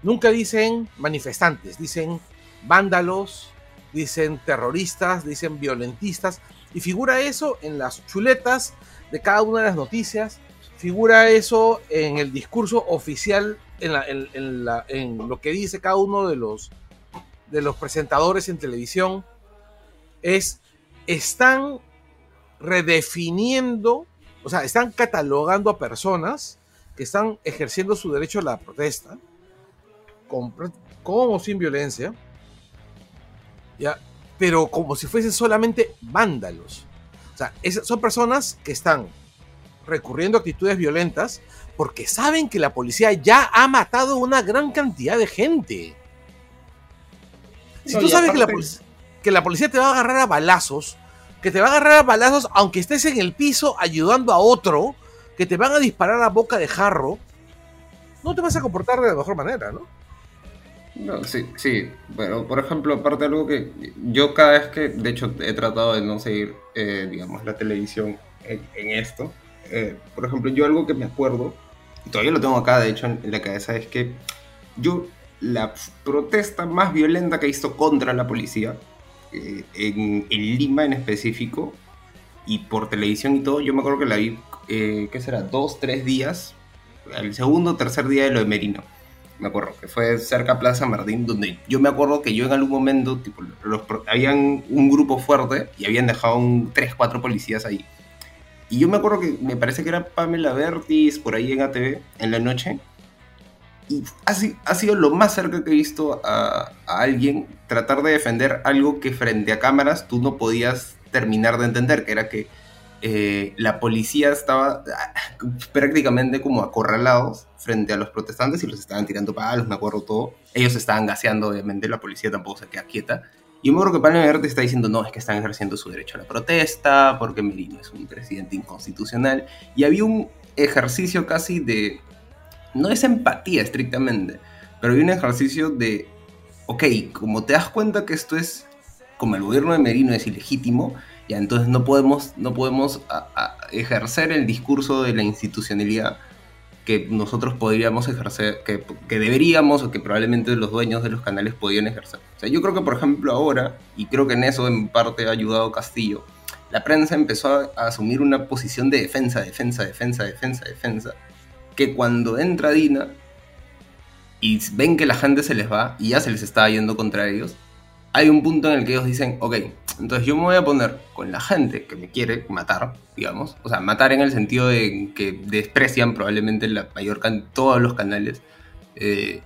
Nunca dicen manifestantes, dicen vándalos, dicen terroristas, dicen violentistas, y figura eso en las chuletas de cada una de las noticias, figura eso en el discurso oficial, en, en lo que dice cada uno de los, de los presentadores en televisión. Es están redefiniendo, o sea, están catalogando a personas que están ejerciendo su derecho a la protesta, con, o sin violencia, ¿ya? pero como si fuesen solamente vándalos. O sea, son personas que están recurriendo a actitudes violentas porque saben que la policía ya ha matado una gran cantidad de gente. Si tú sabes que la policía que la policía te va a agarrar a balazos, que te va a agarrar a balazos aunque estés en el piso ayudando a otro, que te van a disparar a boca de jarro, no te vas a comportar de la mejor manera, ¿no? No, sí, sí, pero por ejemplo, aparte de algo que yo cada vez que, de hecho, he tratado de no seguir, eh, digamos, la televisión en, esto, eh, por ejemplo, yo algo que me acuerdo, y todavía lo tengo acá, de hecho, en, en la cabeza, es que yo, la protesta más violenta que visto contra la policía, eh, en, en Lima en específico, y por televisión y todo, yo me acuerdo que la vi, eh, ¿qué será? Dos, tres días, el segundo o tercer día de lo de Merino me acuerdo, que fue cerca a Plaza Martín, donde yo me acuerdo que yo en algún momento, tipo, los, habían un grupo fuerte y habían dejado un 3, 4 policías ahí. Y yo me acuerdo que me parece que era Pamela Bertis por ahí en ATV en la noche. Y ha, ha sido lo más cerca que he visto a, alguien tratar de defender algo que frente a cámaras tú no podías terminar de entender, que era que eh, la policía estaba ah, prácticamente como acorralados frente a los protestantes y los estaban tirando palos, me acuerdo todo. Ellos estaban gaseando, obviamente, la policía tampoco se queda quieta. Y me acuerdo que Pablo Verde está diciendo, no, es que están ejerciendo su derecho a la protesta, porque Merino es un presidente inconstitucional. Y había un ejercicio casi de, no es empatía estrictamente, pero había un ejercicio de, ok, como te das cuenta que esto es, como el gobierno de Merino es ilegítimo, ya, entonces no podemos, no podemos a, a ejercer el discurso de la institucionalidad que nosotros podríamos ejercer, que, que, deberíamos o que probablemente los dueños de los canales podían ejercer. O sea, yo creo que, por ejemplo, ahora, y creo que en eso en parte ha ayudado Castillo, la prensa empezó a, a asumir una posición de defensa, defensa, defensa, defensa, defensa, que cuando entra Dina y ven que la gente se les va y ya se les está yendo contra ellos, hay un punto en el que ellos dicen, ok, entonces yo me voy a poner con la gente que me quiere matar, digamos, o sea, matar en el sentido de que desprecian probablemente la mayor todos los canales, eh,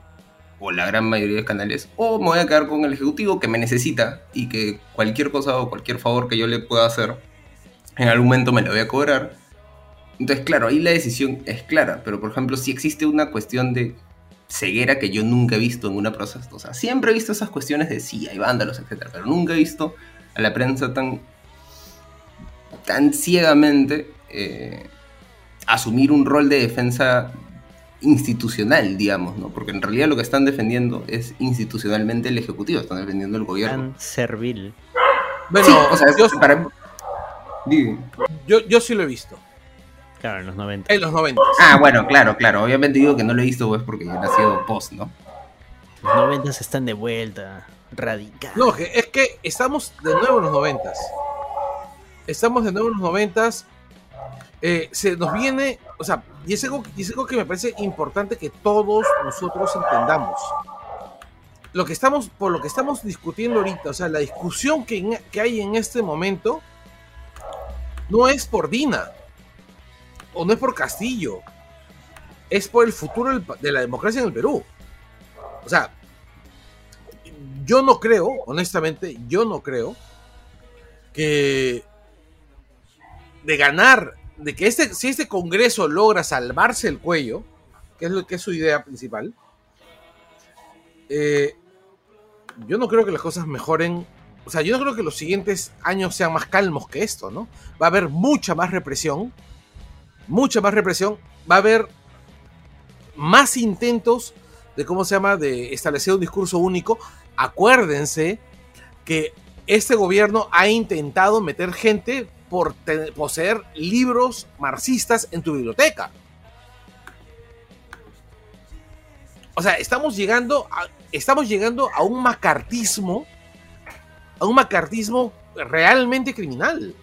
o la gran mayoría de canales, o me voy a quedar con el ejecutivo que me necesita y que cualquier cosa o cualquier favor que yo le pueda hacer, en algún momento me lo voy a cobrar. Entonces, claro, ahí la decisión es clara, pero por ejemplo, si existe una cuestión de ceguera que yo nunca he visto en una protesta. O sea, siempre he visto esas cuestiones de sí, hay vándalos, etc. Pero nunca he visto a la prensa tan, tan ciegamente eh, asumir un rol de defensa institucional, digamos, ¿no? Porque en realidad lo que están defendiendo es institucionalmente el Ejecutivo, están defendiendo el gobierno. Tan servil. Bueno, sí, o sea, yo, para... yo, yo sí lo he visto. Claro, en los 90. En los 90. Ah, bueno, claro, claro. Obviamente digo que no lo he visto pues porque yo he nacido post, ¿no? Los 90 están de vuelta, radical. No, es que estamos de nuevo en los 90. Estamos de nuevo en los 90. Eh, se nos viene, o sea, y es, algo, y es algo que me parece importante que todos nosotros entendamos. Lo que estamos, por lo que estamos discutiendo ahorita, o sea, la discusión que, que hay en este momento no es por Dina, o no es por Castillo, es por el futuro de la democracia en el Perú. O sea, yo no creo, honestamente, yo no creo que de ganar, de que este, si este Congreso logra salvarse el cuello, que es lo que es su idea principal, eh, yo no creo que las cosas mejoren. O sea, yo no creo que los siguientes años sean más calmos que esto, ¿no? Va a haber mucha más represión, mucha más represión, va a haber más intentos de cómo se llama, de establecer un discurso único. Acuérdense que este gobierno ha intentado meter gente por poseer libros marxistas en tu biblioteca. O sea, estamos llegando a, estamos llegando a un macartismo, a un macartismo realmente criminal.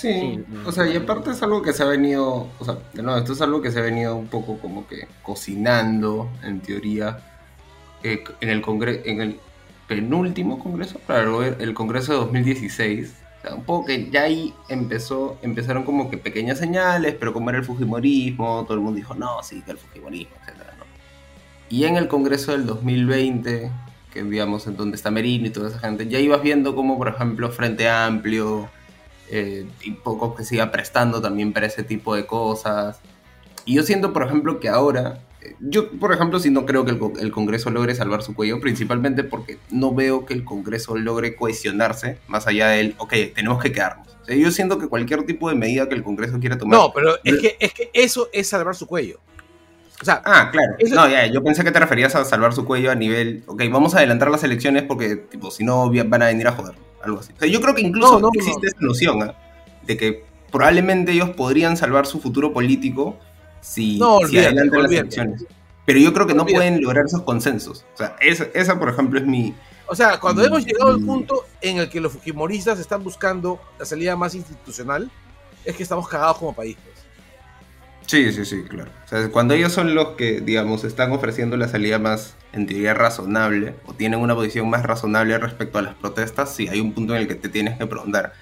Sí, o sea, y aparte es algo que se ha venido, o sea, no, esto es algo que se ha venido un poco como que cocinando, en teoría, eh, en, el congreso, en el penúltimo congreso, claro, el congreso de 2016, o sea, un poco que ya ahí empezó, empezaron como que pequeñas señales, pero como era el Fujimorismo, todo el mundo dijo, no, sí, que el Fujimorismo, etc. ¿no? Y en el congreso del 2020, que digamos en donde está Merino y toda esa gente, ya ibas viendo como, por ejemplo, Frente Amplio, eh, y poco que siga prestando también para ese tipo de cosas. Y yo siento, por ejemplo, que ahora Yo, por ejemplo, sí no creo que el, el Congreso logre salvar su cuello, principalmente porque no veo que el Congreso logre cohesionarse más allá del, ok, tenemos que quedarnos. O sea, yo siento que cualquier tipo de medida que el Congreso quiera tomar... No, pero es que, es que eso es salvar su cuello. O sea, Ah, claro. No, ya, yo pensé que te referías a salvar su cuello a nivel, ok, vamos a adelantar las elecciones porque, tipo, si no, van a venir a joder, algo así. O sea, yo creo que incluso No, no, existe no. esa noción, ¿ah? De que probablemente ellos podrían salvar su futuro político si, si olvídate, adelantan las elecciones. Pero yo creo que no pueden lograr esos consensos. O sea, esa, esa, por ejemplo, es mi... o sea, cuando hemos llegado al punto en el que los fujimoristas están buscando la salida más institucional, es que estamos cagados como país. Sí, sí, sí, claro. O sea, cuando ellos son los que, digamos, están ofreciendo la salida más, en teoría, razonable, o tienen una posición más razonable respecto a las protestas, sí, hay un punto en el que te tienes que preguntar,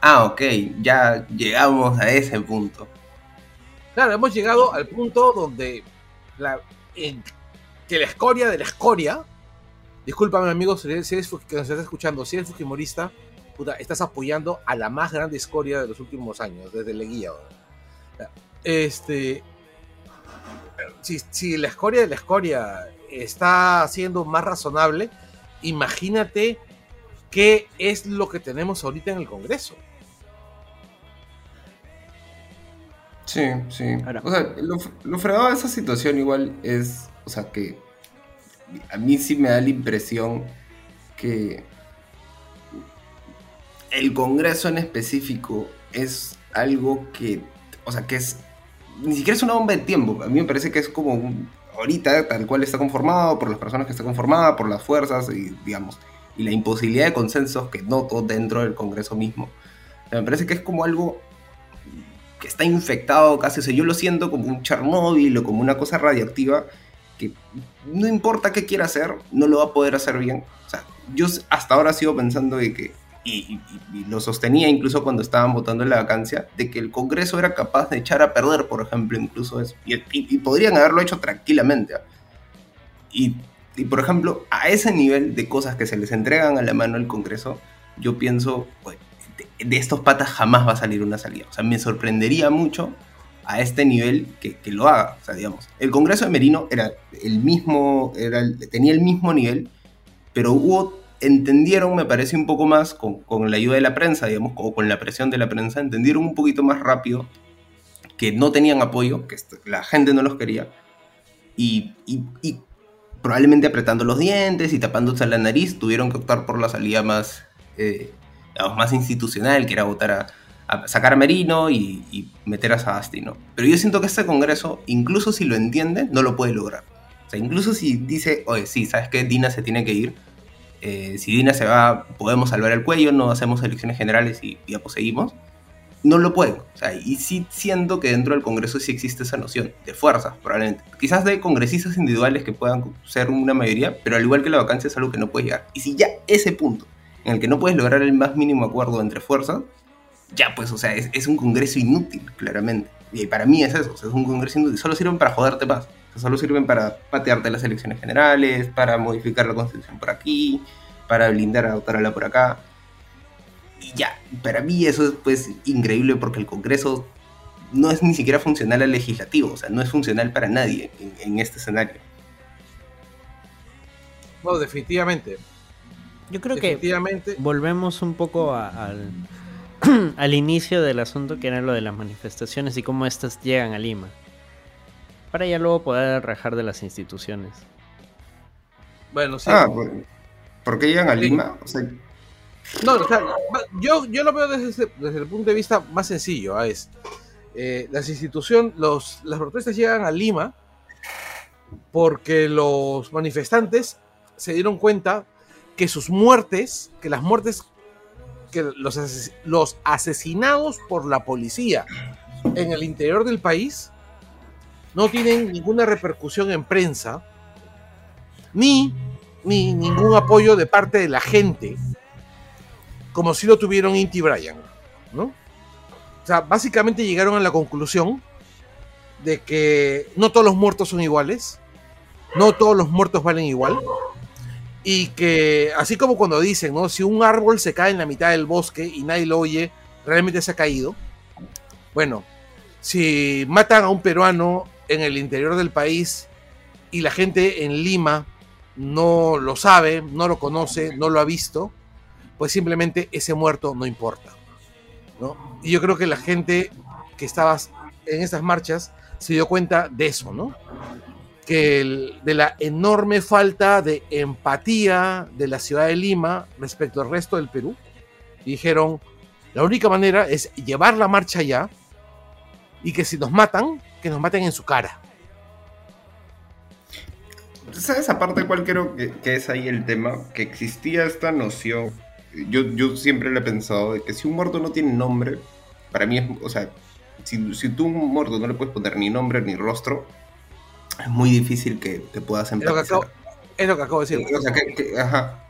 ah, ok, ya llegamos a ese punto. Claro, hemos llegado al punto donde la, en- que la escoria de la escoria, discúlpame amigo, si eres, si eres que nos estás escuchando, si eres fujimorista, puta, estás apoyando a la más grande escoria de los últimos años, desde Leguía. weón. Este, si, si la escoria de la escoria está siendo más razonable, imagínate qué es lo que tenemos ahorita en el Congreso. Sí, sí. Ahora- O sea, lo, lo fregado de esa situación igual es, o sea, que a mí sí me da la impresión que el Congreso en específico es algo que, o sea, que es, ni siquiera es una bomba de tiempo. A mí me parece que es como un- ahorita tal cual está conformado, por las personas que está conformada, por las fuerzas y, digamos, y la imposibilidad de consensos que noto dentro del Congreso mismo. Me parece que es como algo que está infectado casi, o sea, yo lo siento como un Chernobyl o como una cosa radiactiva que no importa qué quiera hacer, no lo va a poder hacer bien. O sea, yo hasta ahora sigo pensando de que, y, y- y lo sostenía incluso cuando estaban votando en la vacancia, de que el Congreso era capaz de echar a perder, por ejemplo, incluso eso. Y, y- podrían haberlo hecho tranquilamente. ¿ah? Y, por ejemplo, a ese nivel de cosas que se les entregan a la mano al Congreso, yo pienso, pues, de, de estos patas jamás va a salir una salida. O sea, me sorprendería mucho a este nivel que, que lo haga. O sea, digamos, el Congreso de Merino era el mismo, era tenía el mismo nivel, pero hubo, entendieron, me parece un poco más, con, con la ayuda de la prensa, digamos, o con la presión de la prensa, entendieron un poquito más rápido que no tenían apoyo, que la gente no los quería, y, probablemente apretando los dientes y tapándose la nariz, tuvieron que optar por la salida más, eh, más institucional, que era votar a, sacar a Merino y, y meter a Sagasti, ¿no? Pero yo siento que este Congreso, incluso si lo entiende, no lo puede lograr. O sea, incluso si dice, oye, sí, ¿sabes qué? Dina se tiene que ir. Eh, si Dina se va, podemos salvar el cuello, no hacemos elecciones generales y ya seguimos. No lo pueden. O sea, y sí siento que dentro del Congreso sí existe esa noción de fuerzas, probablemente. Quizás de congresistas individuales que puedan ser una mayoría, pero al igual que la vacancia es algo que no puede llegar. Y si ya ese punto en el que no puedes lograr el más mínimo acuerdo entre fuerzas, ya pues, o sea, es, es un Congreso inútil, claramente. Y para mí es eso, o sea, es un Congreso inútil. Solo sirven para joderte más. Solo sirven para patearte las elecciones generales, para modificar la constitución por aquí, para blindar a Autorala por acá. Y ya, para mí eso es pues increíble porque el Congreso no es ni siquiera funcional al legislativo, o sea, no es funcional para nadie en, en este escenario. No, definitivamente. Yo creo que definitivamente. volvemos un poco a- al, al inicio del asunto que era lo de las manifestaciones y cómo estas llegan a Lima. Para ya luego poder rajar de las instituciones. Bueno, sí. Ah, ¿por, ¿por qué llegan a. Lima? O sea, No, o sea, yo, yo lo veo desde, desde el punto de vista más sencillo. ah, Es, eh, las instituciones, los, las protestas llegan a Lima porque los manifestantes se dieron cuenta que sus muertes, que las muertes, que los, ases- los asesinados por la policía en el interior del país no tienen ninguna repercusión en prensa, ni, ni ningún apoyo de parte de la gente como si lo tuvieron Inti Bryan, ¿no? O sea, básicamente llegaron a la conclusión de que no todos los muertos son iguales, no todos los muertos valen igual, y que así como cuando dicen, ¿no? Si un árbol se cae en la mitad del bosque y nadie lo oye, realmente se ha caído. Bueno, si matan a un peruano en el interior del país y la gente en Lima no lo sabe, no lo conoce, no lo ha visto, pues simplemente ese muerto no importa. ¿no? Y yo creo que la gente que estaba en estas marchas se dio cuenta de eso, ¿no? Que de la enorme falta de empatía de la ciudad de Lima respecto al resto del Perú. Y dijeron, la única manera es llevar la marcha allá y que si nos matan, que nos maten en su cara. ¿Sabes aparte cuál creo que, es ahí el tema? Que existía esta noción, yo, yo siempre le he pensado, de que si un muerto no tiene nombre, para mí es, o sea, si, si tú un muerto no le puedes poner ni nombre ni rostro, es muy difícil que te puedas empatizar. Es lo que acabo, de decir.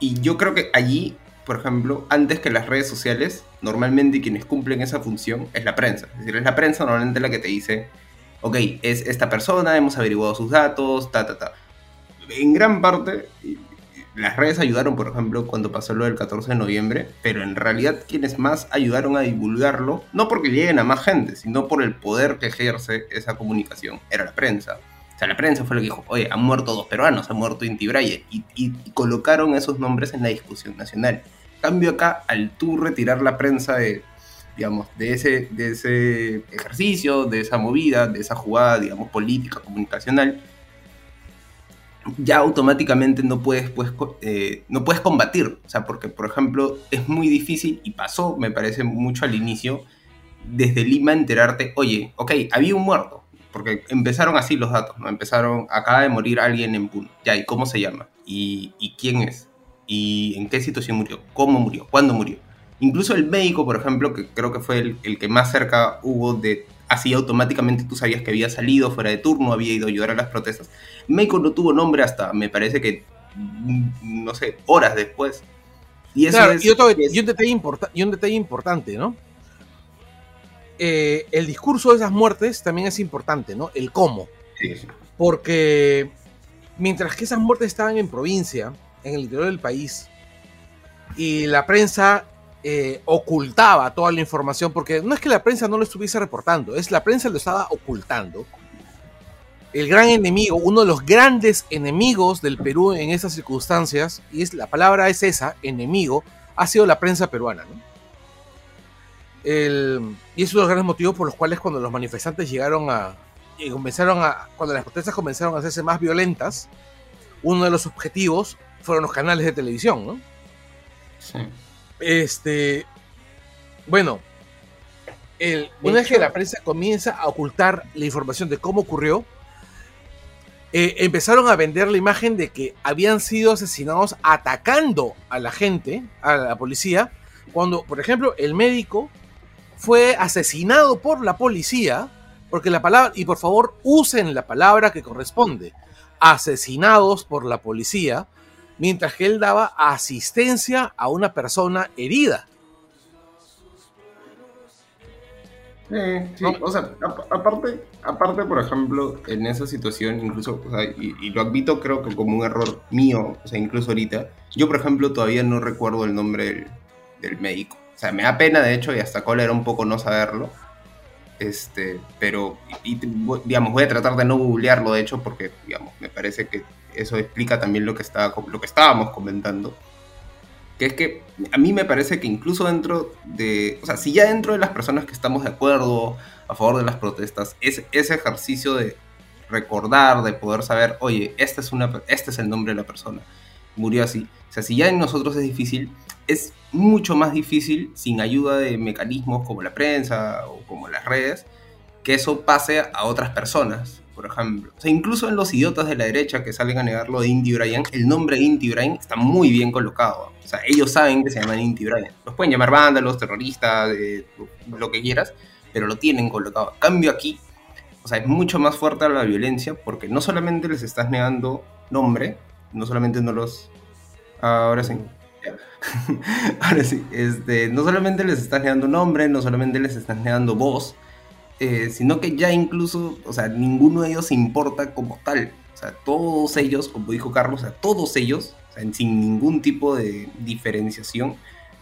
Y yo creo que allí, por ejemplo, antes que las redes sociales, normalmente quienes cumplen esa función es la prensa. Es decir, es la prensa normalmente la que te dice, ok, es esta persona, hemos averiguado sus datos, ta, ta, ta. En gran parte, las redes ayudaron, por ejemplo, cuando pasó lo del 14 de noviembre, pero en realidad quienes más ayudaron a divulgarlo, no porque lleguen a más gente, sino por el poder que ejerce esa comunicación, era la prensa. O sea, la prensa fue lo que dijo, oye, han muerto dos peruanos, ha muerto Inti Braille, y, y, colocaron esos nombres en la discusión nacional. Cambio acá, al tú retirar la prensa de, digamos, de ese, de ese ejercicio, de esa movida, de esa jugada, digamos, política, comunicacional, ya automáticamente no puedes, pues, eh, no puedes combatir. O sea, porque, por ejemplo, es muy difícil, y pasó, me parece mucho al inicio, desde Lima enterarte, oye, ok, había un muerto, porque empezaron así los datos, ¿no? Empezaron, acaba de morir alguien en Puno, ya, ¿y cómo se llama? ¿Y, ¿Y quién es? ¿Y en qué situación murió? ¿Cómo murió? ¿Cuándo murió? Incluso el médico, por ejemplo, que creo que fue el, el que más cerca hubo de así automáticamente tú sabías que había salido fuera de turno, había ido a ayudar a las protestas. Meiko no tuvo nombre hasta, me parece que, mm, no sé, horas después. Y eso es, y, un detalle importante, ¿no? Eh, el discurso de esas muertes también es importante, ¿no? El cómo. Porque mientras que esas muertes estaban en provincia, en el interior del país, y la prensa eh, ocultaba toda la información, porque no es que la prensa no lo estuviese reportando, es la prensa lo estaba ocultando. El gran enemigo, uno de los grandes enemigos del Perú en esas circunstancias, y es la palabra es esa, enemigo, ha sido la prensa peruana. y es uno de los grandes motivos por los cuales cuando los manifestantes llegaron a, comenzaron a, cuando las protestas comenzaron a hacerse más violentas, uno de los objetivos fueron los canales de televisión, ¿no? Sí. Este, bueno, el, una vez que la prensa comienza a ocultar la información de cómo ocurrió, eh, empezaron a vender la imagen de que habían sido asesinados atacando a la gente, a la policía, cuando, por ejemplo, el médico fue asesinado por la policía, porque la palabra, y por favor usen la palabra que corresponde, asesinados por la policía, mientras que él daba asistencia a una persona herida. Sí, sí. o sea, aparte, aparte, por ejemplo, en esa situación, incluso, o sea, y, lo admito creo que como un error mío, o sea, incluso ahorita, yo, por ejemplo, todavía no recuerdo el nombre del, médico. O sea, me da pena, de hecho, y hasta era un poco no saberlo. Este, pero, digamos, voy a tratar de no googlearlo, de hecho, porque, digamos, me parece que eso explica también lo que, estaba, lo que estábamos comentando. Que es que a mí me parece que incluso dentro de, o sea, si ya dentro de las personas que estamos de acuerdo a favor de las protestas, es ese ejercicio de recordar, de poder saber, oye, este es, una, este es el nombre de la persona, murió así. O sea, si ya en nosotros es difícil, es mucho más difícil sin ayuda de mecanismos como la prensa o como las redes, que eso pase a otras personas por ejemplo. O sea, incluso en los idiotas de la derecha que salen a negar lo de Indy Bryan, el nombre de Indy Bryan está muy bien colocado. O sea, ellos saben que se llaman Indy Bryan. Los pueden llamar vándalos, terroristas, lo que quieras, pero lo tienen colocado. Cambio aquí, o sea, es mucho más fuerte la violencia porque no solamente les estás negando nombre, no solamente no los... Ahora sí. Ahora sí, este, no solamente les estás negando nombre, no solamente les estás negando voz, eh, sino que ya incluso, o sea, ninguno de ellos importa como tal. O sea, todos ellos, como dijo Carlos, o sea, todos ellos, sin ningún tipo de diferenciación,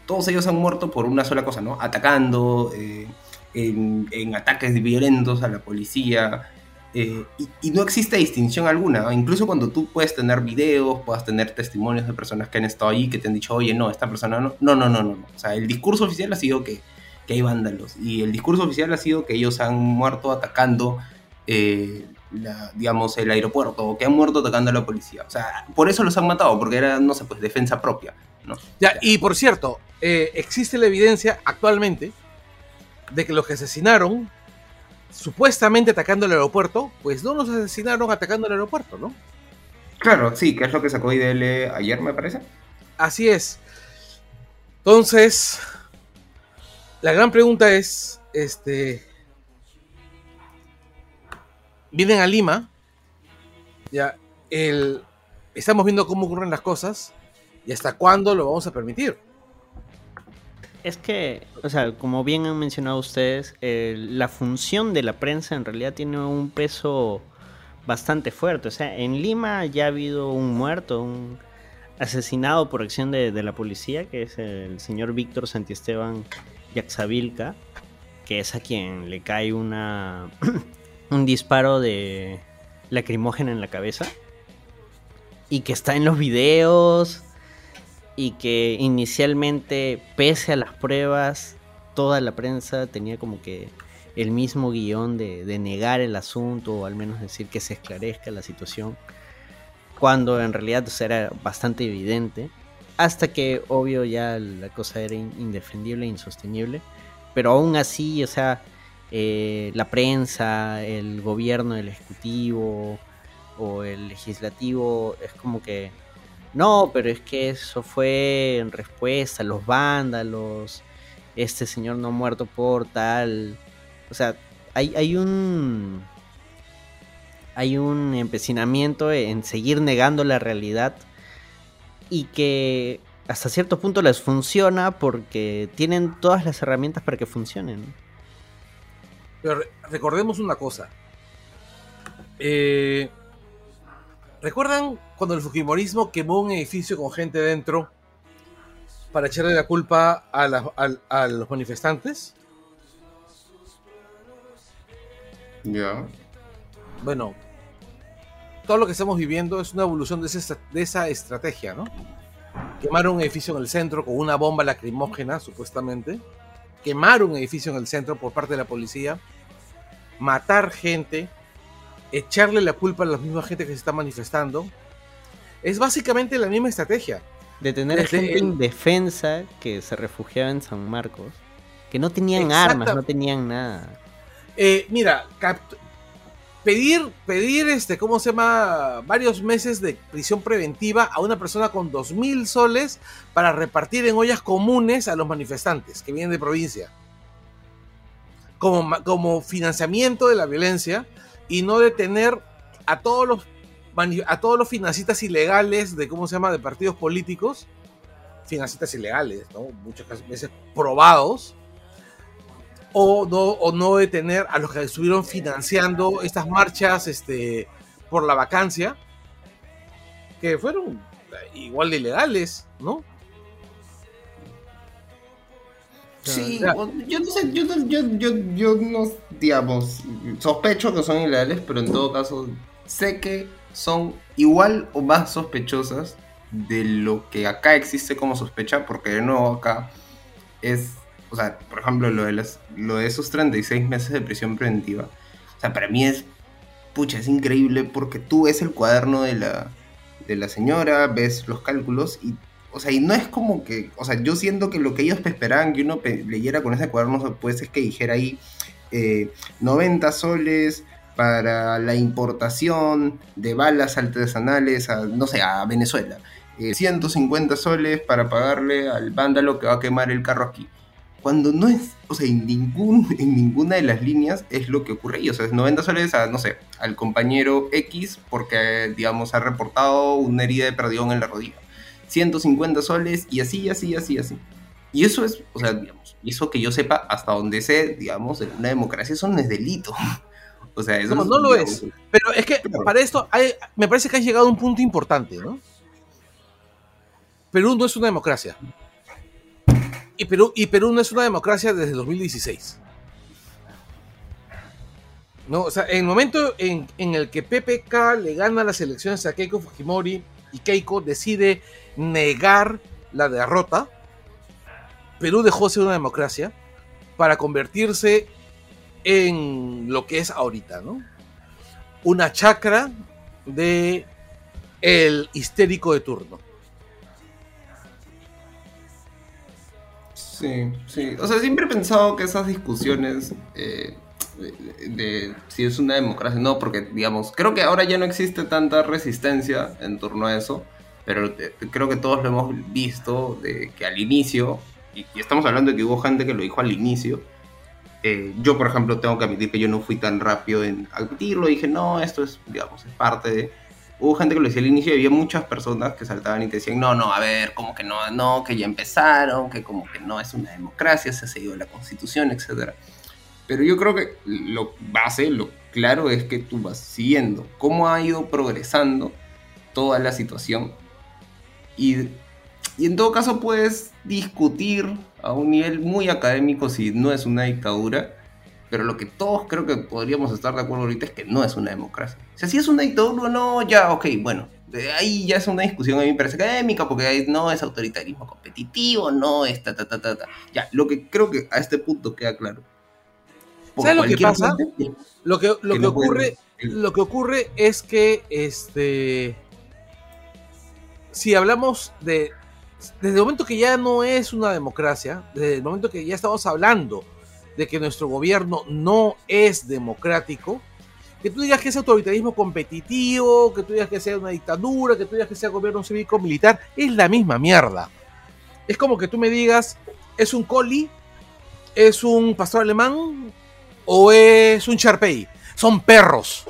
todos ellos han muerto por una sola cosa, ¿no? Atacando, eh, en, ataques violentos a la policía, eh, y, no existe distinción alguna. Incluso cuando tú puedes tener videos, puedas tener testimonios de personas que han estado ahí, que te han dicho, oye, no, esta persona no. No, no, no, no. O sea, el discurso oficial ha sido que, que hay vándalos. Y el discurso oficial ha sido que ellos han muerto atacando, eh, digamos, el aeropuerto, o que han muerto atacando a la policía. O sea, por eso los han matado, porque era, no sé, pues defensa propia. Ya, y por cierto, eh, existe la evidencia actualmente de que los que asesinaron supuestamente atacando el aeropuerto, pues no nos asesinaron atacando el aeropuerto, ¿no? Claro, sí, que es lo que sacó IDL ayer, me parece. Así es. Entonces, la gran pregunta es, este, vienen a Lima, ya, el, estamos viendo cómo ocurren las cosas y hasta cuándo lo vamos a permitir. Es que, o sea, como bien han mencionado ustedes, la función de la prensa en realidad tiene un peso bastante fuerte. O sea, en Lima ya ha habido un muerto, un asesinado por acción de, la policía, que es el señor Víctor Santiesteban Yaxavilca, que es a quien le cae una un disparo de lacrimógena en la cabeza. Y que está en los videos, y que inicialmente, pese a las pruebas, toda la prensa tenía como que el mismo guion de, negar el asunto o al menos decir que se esclarezca la situación, cuando en realidad era bastante evidente, hasta que obvio ya la cosa era indefendible e insostenible, pero aún así, o sea, eh, la prensa, el gobierno, el ejecutivo o el legislativo es como que no, pero es que eso fue en respuesta a los vándalos, este señor no muerto por tal. O sea, hay, hay un. Hay un empecinamiento en seguir negando la realidad y que hasta cierto punto les funciona porque tienen todas las herramientas para que funcionen. Pero recordemos una cosa. Eh, ¿Recuerdan cuando el Fujimorismo quemó un edificio con gente dentro para echarle la culpa a, los manifestantes? Ya. Bueno, todo lo que estamos viviendo es una evolución de esa, de esa estrategia, ¿no? Quemar un edificio en el centro con una bomba lacrimógena, supuestamente. Quemar un edificio en el centro por parte de la policía. Matar gente echarle la culpa a la misma gente que se está manifestando. Es básicamente la misma estrategia. De tener gente en defensa que se refugiaba en San Marcos, que no tenían armas, no tenían nada. Eh, mira, pedir, pedir, este, ¿cómo se llama? Varios meses de prisión preventiva a una persona con dos mil soles para repartir en ollas comunes a los manifestantes que vienen de provincia. Como, como financiamiento de la violencia y no detener a todos los a todos los financistas ilegales de cómo se llama de partidos políticos. Financistas ilegales no muchas veces probados. O no o no detener a los que estuvieron financiando estas marchas este por la vacancia que fueron igual de ilegales no Sí, yo no sé, yo, yo, yo, yo no, digamos, sospecho que son ilegales, pero en todo caso sé que son igual o más sospechosas de lo que acá existe como sospecha, porque de nuevo acá es, o sea, por ejemplo, lo de, las, lo de esos 36 meses de prisión preventiva, o sea, para mí es, pucha, es increíble porque tú ves el cuaderno de la, de la señora, ves los cálculos y o sea, y no es como que, o sea, yo siento que lo que ellos esperaban que uno leyera con ese cuaderno, pues es que dijera ahí 90 eh, soles para la importación de balas artesanales a, no sé, a Venezuela. 150 eh, soles para pagarle al vándalo que va a quemar el carro aquí. Cuando no es, o sea, en, ningún, en ninguna de las líneas es lo que ocurre ahí. O sea, es 90 soles a, no sé, al compañero X porque, digamos, ha reportado una herida de perdión en la rodilla 150 soles y así, así, así, así. Y eso es, o sea, digamos, eso que yo sepa, hasta donde sé, digamos, en una democracia, eso no es delito. O sea, eso no, no lo es. Pero es que para esto hay, me parece que ha llegado a un punto importante, ¿no? Perú no es una democracia. Y Perú, y Perú no es una democracia desde 2016. ¿no? O sea, en el momento en, en el que PPK le gana las elecciones a Keiko Fujimori y Keiko decide negar la derrota, Perú dejó de ser una democracia para convertirse en lo que es ahorita, ¿no? Una chacra de el histérico de turno. Sí, sí. O sea, siempre he pensado que esas discusiones eh, de, de si es una democracia, no, porque, digamos, creo que ahora ya no existe tanta resistencia en torno a eso, pero eh, creo que todos lo hemos visto de que al inicio, y, y estamos hablando de que hubo gente que lo dijo al inicio, eh, yo, por ejemplo, tengo que admitir que yo no fui tan rápido en admitirlo, dije, no, esto es, digamos, es parte de... Hubo gente que lo decía al inicio y había muchas personas que saltaban y te decían, no, no, a ver, como que no, no, que ya empezaron, que como que no es una democracia, se ha seguido la constitución, etc. Pero yo creo que lo base, lo claro es que tú vas siguiendo cómo ha ido progresando toda la situación y, y en todo caso puedes discutir a un nivel muy académico si no es una dictadura, pero lo que todos creo que podríamos estar de acuerdo ahorita es que no es una democracia. O sea, si es una dictadura o no, ya, ok, bueno, ahí ya es una discusión a mí me parece académica, porque ahí no es autoritarismo competitivo, no es ta, ta, ta, ta, ta. Ya, lo que creo que a este punto queda claro. ¿Sabes lo que pasa? Lo que, lo que ocurre, lo que ocurre es que este si hablamos de desde el momento que ya no es una democracia, desde el momento que ya estamos hablando de que nuestro gobierno no es democrático, que tú digas que es autoritarismo competitivo, que tú digas que sea una dictadura, que tú digas que sea gobierno cívico militar, es la misma mierda. Es como que tú me digas, ¿es un coli? ¿Es un pastor alemán? ¿O es un charpey? Son perros.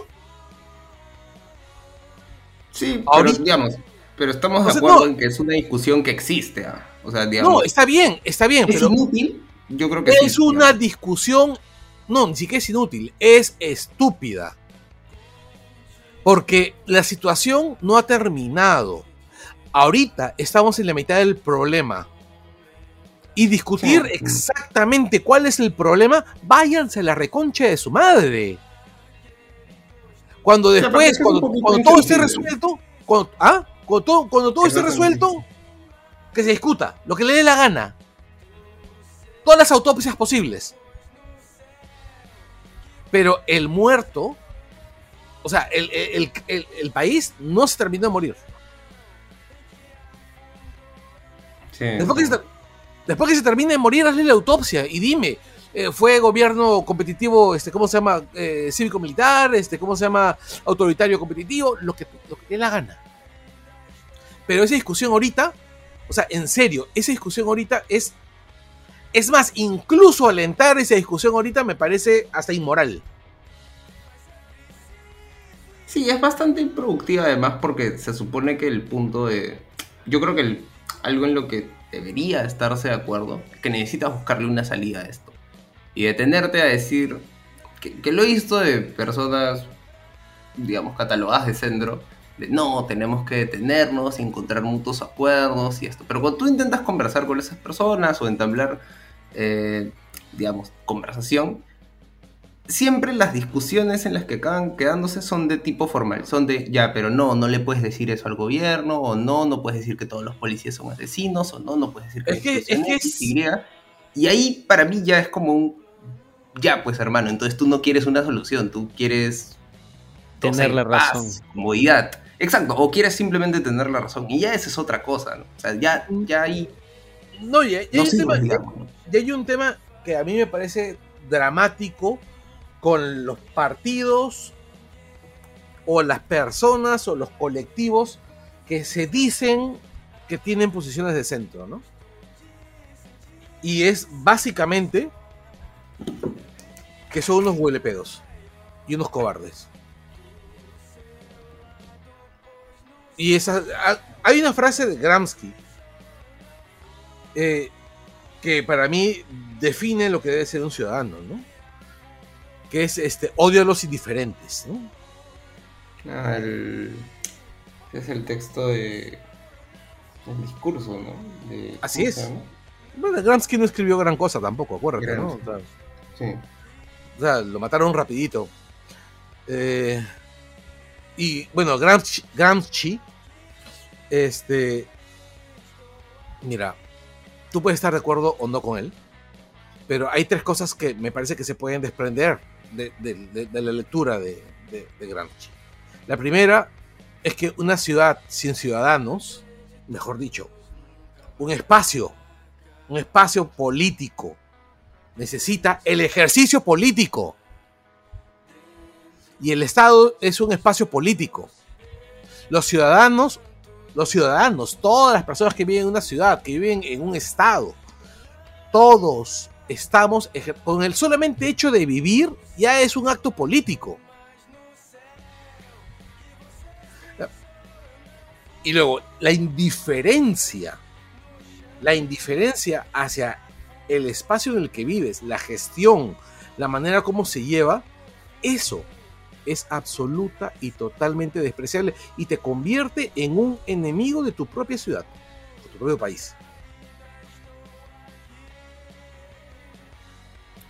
Sí, pero Ahorita- digamos, pero estamos O de acuerdo no. en que es una discusión que existe. ¿ah? O sea, digamos, No, está bien, está bien, ¿es pero inútil? Yo creo que sí, es una digamos. discusión, no, ni siquiera es inútil, es estúpida. Porque la situación no ha terminado. Ahorita estamos en la mitad del problema. Y discutir Sí. exactamente cuál es el problema, váyanse a la reconcha de su madre. Cuando después, cuando, todo esté resuelto, cuando, ¿ah? cuando todo, cuando todo esté resuelto, que se discuta, lo que le dé la gana. Todas las autopsias posibles. Pero el muerto, o sea, el, el- el- el país no se terminó de morir. Sí, Después que, se, después que se termine de morir, hazle la autopsia y dime, eh, ¿fue gobierno competitivo, este, cómo se llama, eh, cívico-militar, este, cómo se llama, autoritario competitivo? Lo que, lo que la gana. Pero esa discusión ahorita, o sea, en serio, esa discusión ahorita es... Es más, incluso alentar esa discusión ahorita me parece hasta inmoral. Sí, es bastante improductiva además porque se supone que el punto de... Yo creo que el- algo en lo que debería estarse de acuerdo que necesitas buscarle una salida a esto. Y detenerte a decir que, que lo he visto de personas, digamos, catalogadas de centro, de no, tenemos que detenernos y encontrar mutuos acuerdos y esto. Pero cuando tú intentas conversar con esas personas o entablar, eh, digamos, conversación, siempre las discusiones en las que acaban quedándose son de tipo formal, son de ya, pero no, no le puedes decir eso al gobierno, o no, no puedes decir que todos los policías son asesinos, o no, no puedes decir que Es que- es que es- Y. Y ahí para mí ya es como un ya, pues hermano, entonces tú no quieres una solución, tú quieres no Tener la paz, razón. comodidad. Exacto, o quieres simplemente tener la razón. Y ya esa es otra cosa, ¿no? O sea, ya, ya ahí No, ya, ya no hay un tema- sirve, digamos. ¿no? y hay un tema que a mí me parece dramático con los partidos o las personas o los colectivos que se dicen que tienen posiciones de centro, ¿no? Y es básicamente que son unos huelepedos y unos cobardes. Y esa, ha- hay una frase de Gramsci eh, que para mí define lo que debe ser un ciudadano, ¿no? Que es este odio a los indiferentes, ¿no? Ah, el- es el texto de. El discurso, ¿no? De- Así ¿cómo es. Bueno, Gramsci no escribió gran cosa tampoco, acuérdate, ¿no? O sea, Sí. o sea, lo mataron rapidito. Eh, y bueno, Gramsci, Gramsci, este, mira, tú puedes estar de acuerdo o no con él, pero hay tres cosas que me parece que se pueden desprender de, la lectura de Gramsci. La primera es que una ciudad sin ciudadanos, mejor dicho, un espacio, un espacio político, necesita el ejercicio político. Y el Estado es un espacio político. Los ciudadanos, los ciudadanos, todas las personas que viven en una ciudad, que viven en un Estado, todos estamos, con el solamente hecho de vivir, ya es un acto político. Y luego, la indiferencia, la indiferencia hacia el espacio en el que vives, la gestión, la manera como se lleva, eso es absoluta y totalmente despreciable y te convierte en un enemigo de tu propia ciudad, de tu propio país.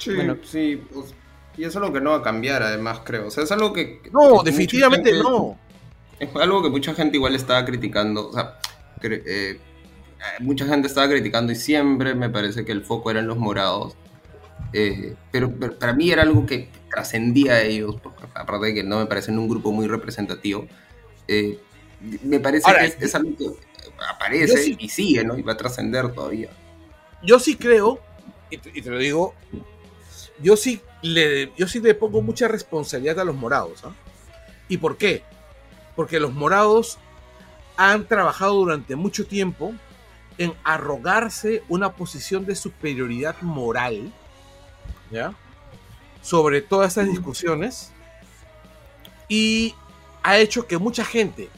Sí, Bueno. sí. pues, y eso es algo que no va a cambiar, además, creo. O sea, es algo que. No, definitivamente gente- no. Es algo que mucha gente igual estaba criticando. O sea, eh, eh, mucha gente estaba criticando y siempre me parece que el foco eran los morados. Eh, pero, pero para mí era algo que trascendía a ellos, porque aparte de que no me parecen un grupo muy representativo. eh, me parece Ahora, que es, es algo que aparece sí- y sigue, ¿no? Y va a trascender todavía. Yo sí creo, y te, y te lo digo, yo sí, le, yo sí le pongo mucha responsabilidad a los morados. ¿ah? ¿Y por qué? Porque los morados han trabajado durante mucho tiempo en arrogarse una posición de superioridad moral, ¿ya? Sobre todas estas discusiones y ha hecho que mucha gente,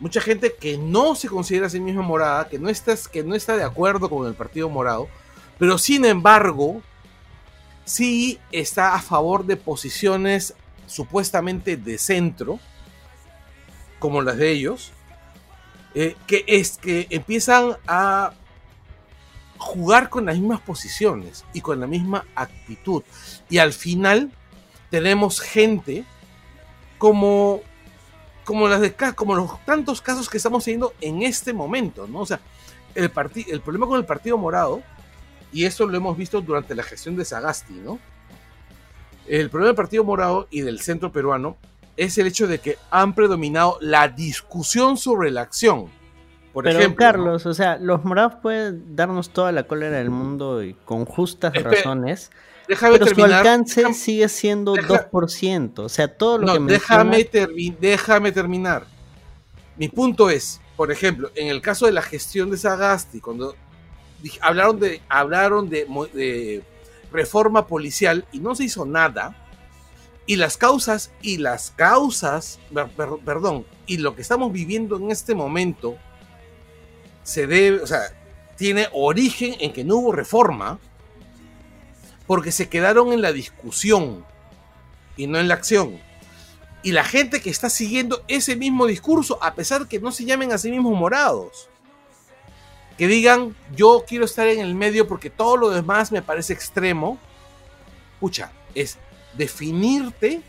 mucha gente que no se considera a sí misma morada, que no está, que no está de acuerdo con el Partido Morado, pero sin embargo, sí está a favor de posiciones supuestamente de centro, como las de ellos, eh, que es que empiezan a jugar con las mismas posiciones y con la misma actitud. Y al final tenemos gente como, como, los tantos casos que estamos teniendo en este momento, ¿no? O sea, el, el problema con el Partido Morado, y eso lo hemos visto durante la gestión de Sagasti, ¿no? El problema del Partido Morado y del centro peruano es el hecho de que han predominado la discusión sobre la acción. Por Pero ejemplo, ¿no? Carlos, o sea, los morados pueden darnos toda la cólera del mundo y con justas razones, déjame pero su terminar. alcance déjame- sigue siendo deja- 2%. O sea, todo lo No, que déjame, menciona- termi- déjame terminar. Mi punto es, por ejemplo, en el caso de la gestión de Sagasti, cuando hablaron de, hablaron de, reforma policial y no se hizo nada, y las causas, y las causas, per- per- perdón, y lo que estamos viviendo en este momento se debe, o sea, tiene origen en que no hubo reforma, porque se quedaron en la discusión y no en la acción. Y la gente que está siguiendo ese mismo discurso, a pesar que no se llamen a sí mismos morados, que digan, yo quiero estar en el medio porque todo lo demás me parece extremo, pucha, es definirte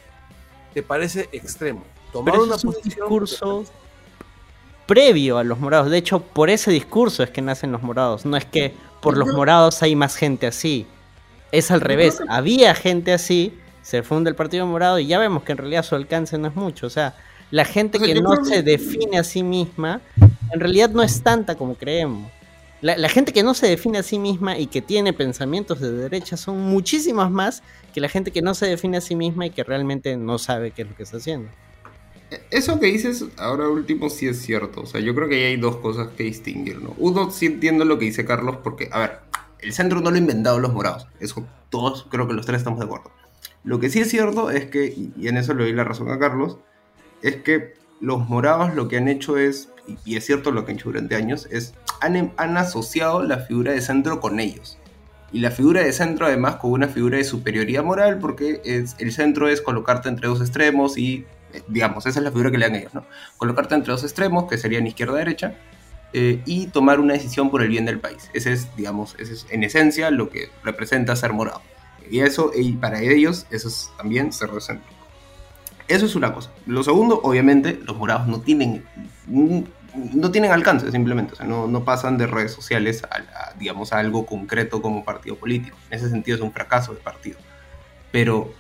te parece extremo. Tomar Pero una es un discurso previo a los morados. De hecho, por ese discurso es que nacen los morados. No es que por los morados hay más gente así. Es al revés. Había gente así, se funda el Partido Morado y ya vemos que en realidad su alcance no es mucho. O sea, la gente O sea, que no se define a sí misma, en realidad no es tanta como creemos. La, la gente que no se define a sí misma y que tiene pensamientos de derecha son muchísimas más que la gente que no se define a sí misma y que realmente no sabe qué es lo que está haciendo. Eso que dices ahora último sí es cierto. O sea, yo creo que ahí hay dos cosas que distinguir, ¿no? Uno, sí entiendo lo que dice Carlos, porque, a ver, el centro no lo han inventado los morados. Eso todos, creo que los tres estamos de acuerdo. Lo que sí es cierto es que, y- en eso le doy la razón a Carlos, es que los morados lo que han hecho es, y es cierto lo que han hecho durante años, es han, em- han asociado la figura de centro con ellos. Y la figura de centro además con una figura de superioridad moral, porque es, el centro es colocarte entre dos extremos y, eh, digamos, esa es la figura que le dan ellos, ¿no? Colocarte entre dos extremos, que serían izquierda-derecha, eh, y tomar una decisión por el bien del país. Ese es, digamos, ese es en esencia lo que representa ser morado. Y eso, y para ellos, eso es también ser centro. Eso es una cosa. Lo segundo, obviamente, los morados no tienen, no tienen alcance simplemente. O sea, no, no pasan de redes sociales a, digamos, a algo concreto como partido político. En ese sentido es un fracaso de partido. Pero,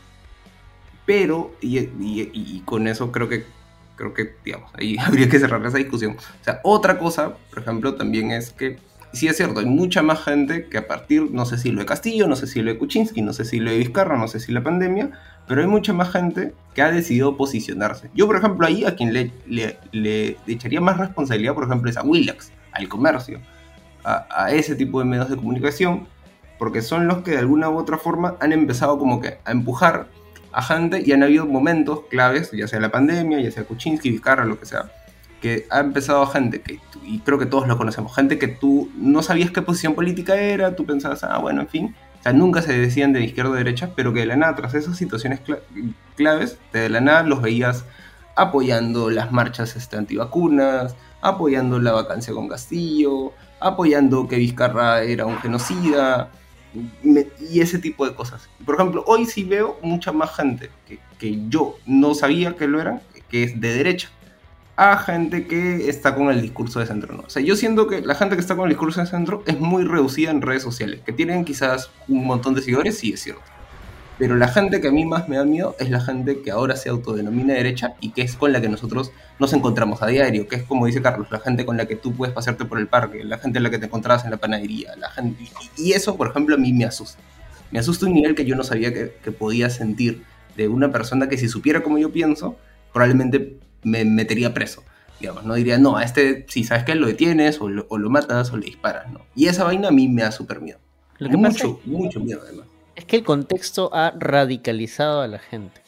pero, y, y, con eso creo que, creo que, digamos, ahí habría que cerrar esa discusión. O sea, otra cosa, por ejemplo, también es que sí es cierto, hay mucha más gente que a partir, no sé si lo de Castillo, no sé si lo de Kuczynski, no sé si lo de Vizcarra, no sé si la pandemia, pero hay mucha más gente que ha decidido posicionarse. Yo, por ejemplo, ahí a quien le, le, echaría más responsabilidad, por ejemplo, es a Willax, al comercio, a, a, ese tipo de medios de comunicación, porque son los que de alguna u otra forma han empezado como que a empujar a gente y han habido momentos claves, ya sea la pandemia, ya sea Kuczynski, Vizcarra, lo que sea, que ha empezado gente que, y creo que todos lo conocemos, gente que tú no sabías qué posición política era, tú pensabas, ah, bueno, en fin, o sea, nunca se decían de izquierda o derecha, pero que de la nada, tras esas situaciones claves, de la nada los veías apoyando las marchas este, antivacunas, apoyando la vacancia con Castillo, apoyando que Vizcarra era un genocida, y ese tipo de cosas. Por ejemplo, hoy sí veo mucha más gente que, que yo no sabía que lo eran, que es de derecha a gente que está con el discurso de centro. ¿no? O sea, yo siento que la gente que está con el discurso de centro es muy reducida en redes sociales, que tienen quizás un montón de seguidores, sí es cierto. Pero la gente que a mí más me da miedo es la gente que ahora se autodenomina derecha y que es con la que nosotros nos encontramos a diario, que es como dice Carlos, la gente con la que tú puedes pasearte por el parque, la gente con la que te encontrabas en la panadería, la gente... Y eso, por ejemplo, a mí me asusta. Me asusta un nivel que yo no sabía que, que podía sentir de una persona que si supiera como yo pienso, probablemente me metería preso. Digamos, no diría, no, a este, si sabes que lo detienes o lo, o lo, matas o le disparas, ¿no? Y esa vaina a mí me da súper miedo. Lo que mucho, mucho miedo además. Es que el contexto ha radicalizado a la gente.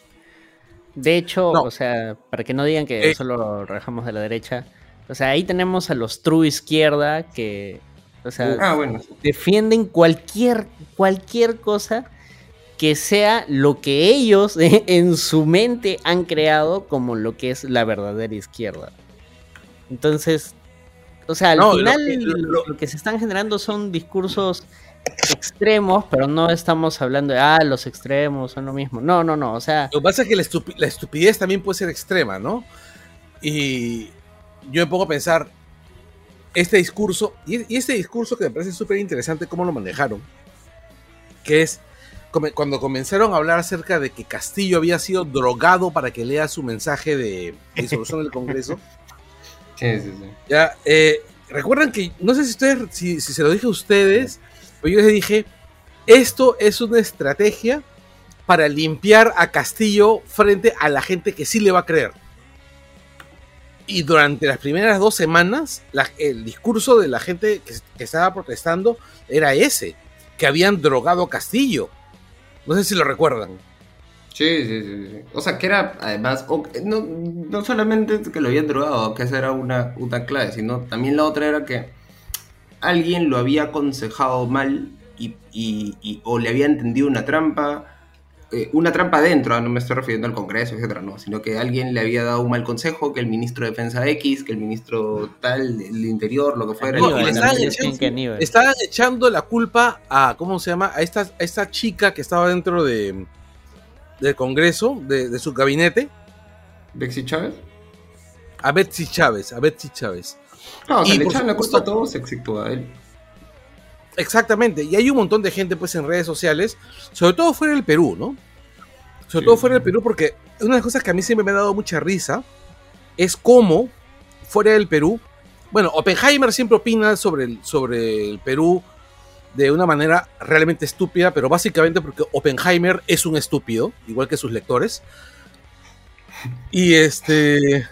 De hecho, o sea, para que no digan que eh. solo lo rajamos de la derecha, o sea, ahí tenemos a los true izquierda que, o sea, ah, defienden cualquier, cualquier cosa que sea lo que ellos en su mente han creado como lo que es la verdadera izquierda. Entonces, o sea, al final lo que, se están generando son discursos extremos, pero no estamos hablando de, ah, los extremos son lo mismo. No, no, no, o sea... Lo que pasa es que la, estupidez también puede ser extrema, ¿no? Y yo me pongo a pensar, este discurso, y este discurso que me parece súper interesante cómo lo manejaron, que es cuando comenzaron a hablar acerca de que Castillo había sido drogado para que lea su mensaje de disolución del Congreso. Sí, sí, sí. Ya, eh, recuerdan que, no sé si ustedes, si, se lo dije a ustedes, pero yo les dije, esto es una estrategia para limpiar a Castillo frente a la gente que sí le va a creer. Y durante las primeras dos semanas, el discurso de la gente que, que, estaba protestando era ese, que habían drogado a Castillo. No sé si lo recuerdan. Sí, sí, sí. O sea, que era, además, no, no solamente que lo habían drogado, que esa era una, una clave, sino también la otra era que alguien lo había aconsejado mal y, y o le había entendido una trampa eh, una trampa dentro, no me estoy refiriendo al Congreso, etcétera, no, sino que alguien le había dado un mal consejo, que el ministro de Defensa X, que el ministro tal, del Interior, lo que fuera. estaban, echando, la culpa a, ¿cómo se llama? A esta, a esta chica que estaba dentro de, del Congreso, de, su gabinete. ¿Betsy Chávez? A Betsy Chávez, a Betsy Chávez. No, o sea, le echan la culpa a todos excepto a él. Exactamente, y hay un montón de gente pues en redes sociales, sobre todo fuera del Perú, ¿no? Sobre todo fuera del Perú, porque una de las cosas que a mí siempre me ha dado mucha risa es cómo fuera del Perú, bueno, Oppenheimer siempre opina sobre el, sobre el Perú de una manera realmente estúpida, pero básicamente porque Oppenheimer es un estúpido, igual que sus lectores. Y este...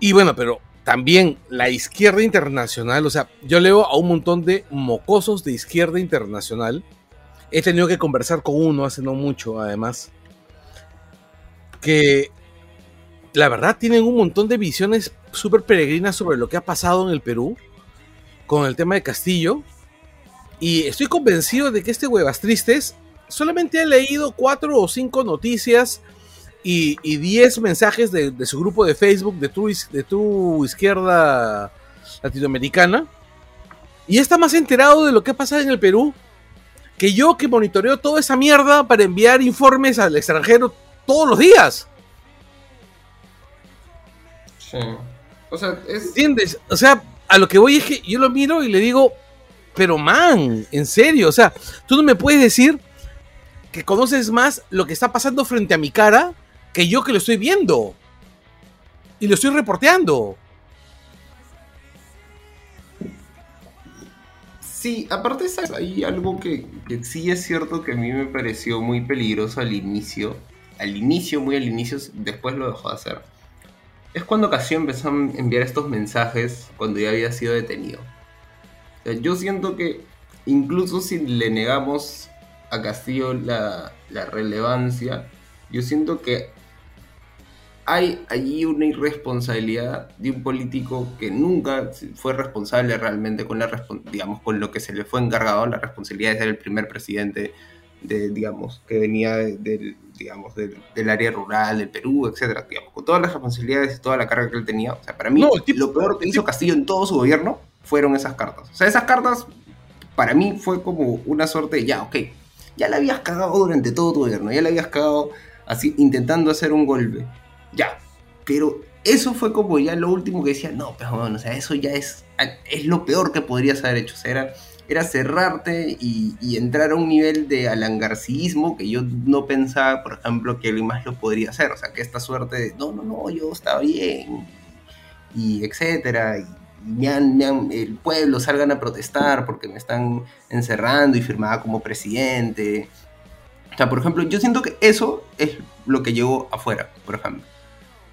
Y bueno, pero también la izquierda internacional, o sea, yo leo a un montón de mocosos de izquierda internacional. He tenido que conversar con uno hace no mucho, además, que la verdad tienen un montón de visiones súper peregrinas sobre lo que ha pasado en el Perú con el tema de Castillo. Y estoy convencido de que este Huevas Tristes solamente ha leído cuatro o cinco noticias y 10 mensajes de, su grupo de Facebook de tu, izquierda latinoamericana. Y está más enterado de lo que pasa en el Perú que yo que monitoreo toda esa mierda para enviar informes al extranjero todos los días. Sí. O sea, es... ¿Entiendes? O sea, a lo que voy es que yo lo miro y le digo, pero man, en serio, o sea, tú no me puedes decir que conoces más lo que está pasando frente a mi cara que yo que lo estoy viendo. Y lo estoy reporteando. Sí, aparte hay algo que, sí es cierto que a mí me pareció muy peligroso al inicio. Al inicio, muy al inicio, después lo dejó de hacer. Es cuando Castillo empezó a enviar estos mensajes cuando ya había sido detenido. yo siento que incluso si le negamos a Castillo la, la relevancia, yo siento que hay allí una irresponsabilidad de un político que nunca fue responsable realmente con la digamos con lo que se le fue encargado la responsabilidad de ser el primer presidente de digamos que venía del digamos del, área rural del Perú etcétera digamos con todas las responsabilidades y toda la carga que él tenía. O sea para mí lo peor que hizo Castillo en todo su gobierno fueron esas cartas. O sea esas cartas para mí fue como una suerte de ya ok ya la habías cagado durante todo tu gobierno ya la habías cagado así intentando hacer un golpe ya. Pero eso fue como ya lo último que decía, no, pero bueno, o sea, eso ya es, es lo peor que podrías haber hecho. O sea, era, cerrarte y, entrar a un nivel de alangarcismo que yo no pensaba, por ejemplo, que alguien más lo podría hacer. O sea, que esta suerte de, no, no, no, yo estaba bien, y etcétera, y el pueblo salgan a protestar porque me están encerrando y firmaba como presidente. O sea, por ejemplo, yo siento que eso es lo que llegó afuera, por ejemplo.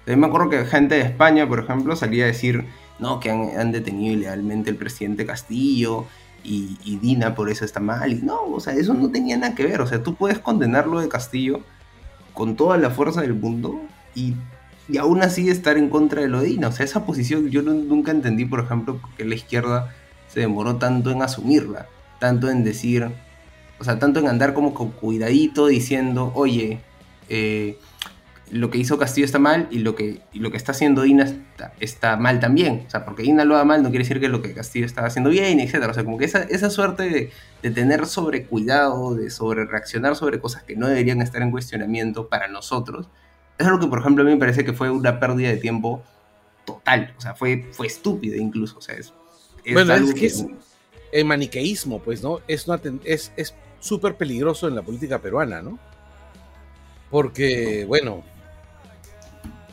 Yo me acuerdo que gente de España, por ejemplo, salía a decir, no, que han, detenido ilegalmente el presidente Castillo y, Dina por eso está mal. Y no, o sea, eso no tenía nada que ver. O sea, tú puedes condenarlo de Castillo con toda la fuerza del mundo y, y aún así estar en contra de lo de Dina. O sea, esa posición yo nunca entendí, por ejemplo, qué la izquierda se demoró tanto en asumirla, tanto en decir, o sea, tanto en andar como con cuidadito diciendo, oye, eh, lo que hizo Castillo está mal y lo que, lo que está haciendo Dina está, mal también. O sea, porque Dina lo haga mal no quiere decir que lo que Castillo está haciendo bien, etc. O sea, como que esa, esa suerte de, de tener sobre cuidado, de sobre reaccionar sobre cosas que no deberían estar en cuestionamiento para nosotros, es algo que, por ejemplo, a mí me parece que fue una pérdida de tiempo total. O sea, fue, fue estúpido incluso. O sea, es, bueno, es que, es el maniqueísmo, pues, ¿no? Es súper es, peligroso en la política peruana, ¿no? Porque, bueno,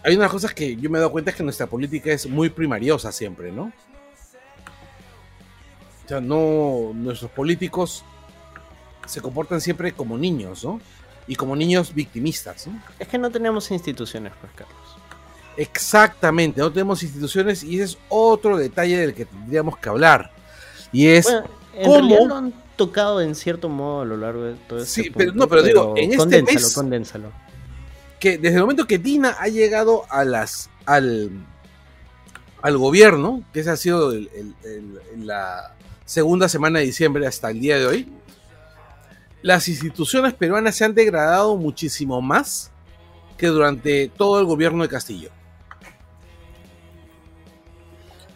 hay unas cosas que yo me he dado cuenta es que nuestra política es muy primariosa siempre, ¿no? O sea, no, nuestros políticos se comportan siempre como niños, ¿no? Y como niños victimistas, ¿no? Es que no tenemos instituciones, pues, Carlos. Exactamente, no tenemos instituciones y ese es otro detalle del que tendríamos que hablar. Y es cómo... lo han tocado en cierto modo a lo largo de todo este Sí, pero no, pero, digo, en este mes... Condénsalo que desde el momento que Dina ha llegado a las, al, al gobierno, que esa ha sido la segunda semana de diciembre hasta el día de hoy, las instituciones peruanas se han degradado muchísimo más que durante todo el gobierno de Castillo.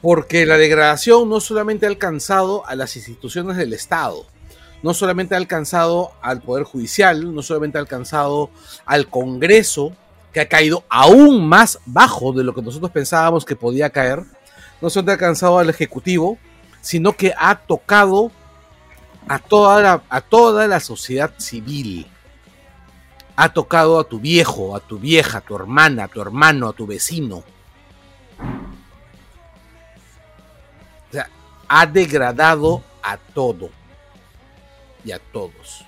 Porque la degradación no solamente ha alcanzado a las instituciones del Estado, no solamente ha alcanzado al Poder Judicial, no solamente ha alcanzado al Congreso, que ha caído aún más bajo de lo que nosotros pensábamos que podía caer, no solamente ha alcanzado al Ejecutivo, sino que ha tocado a toda la, a toda la sociedad civil. Ha tocado a tu viejo, a tu vieja, a tu hermana, a tu hermano, a tu vecino. O sea, ha degradado a todo y a todos.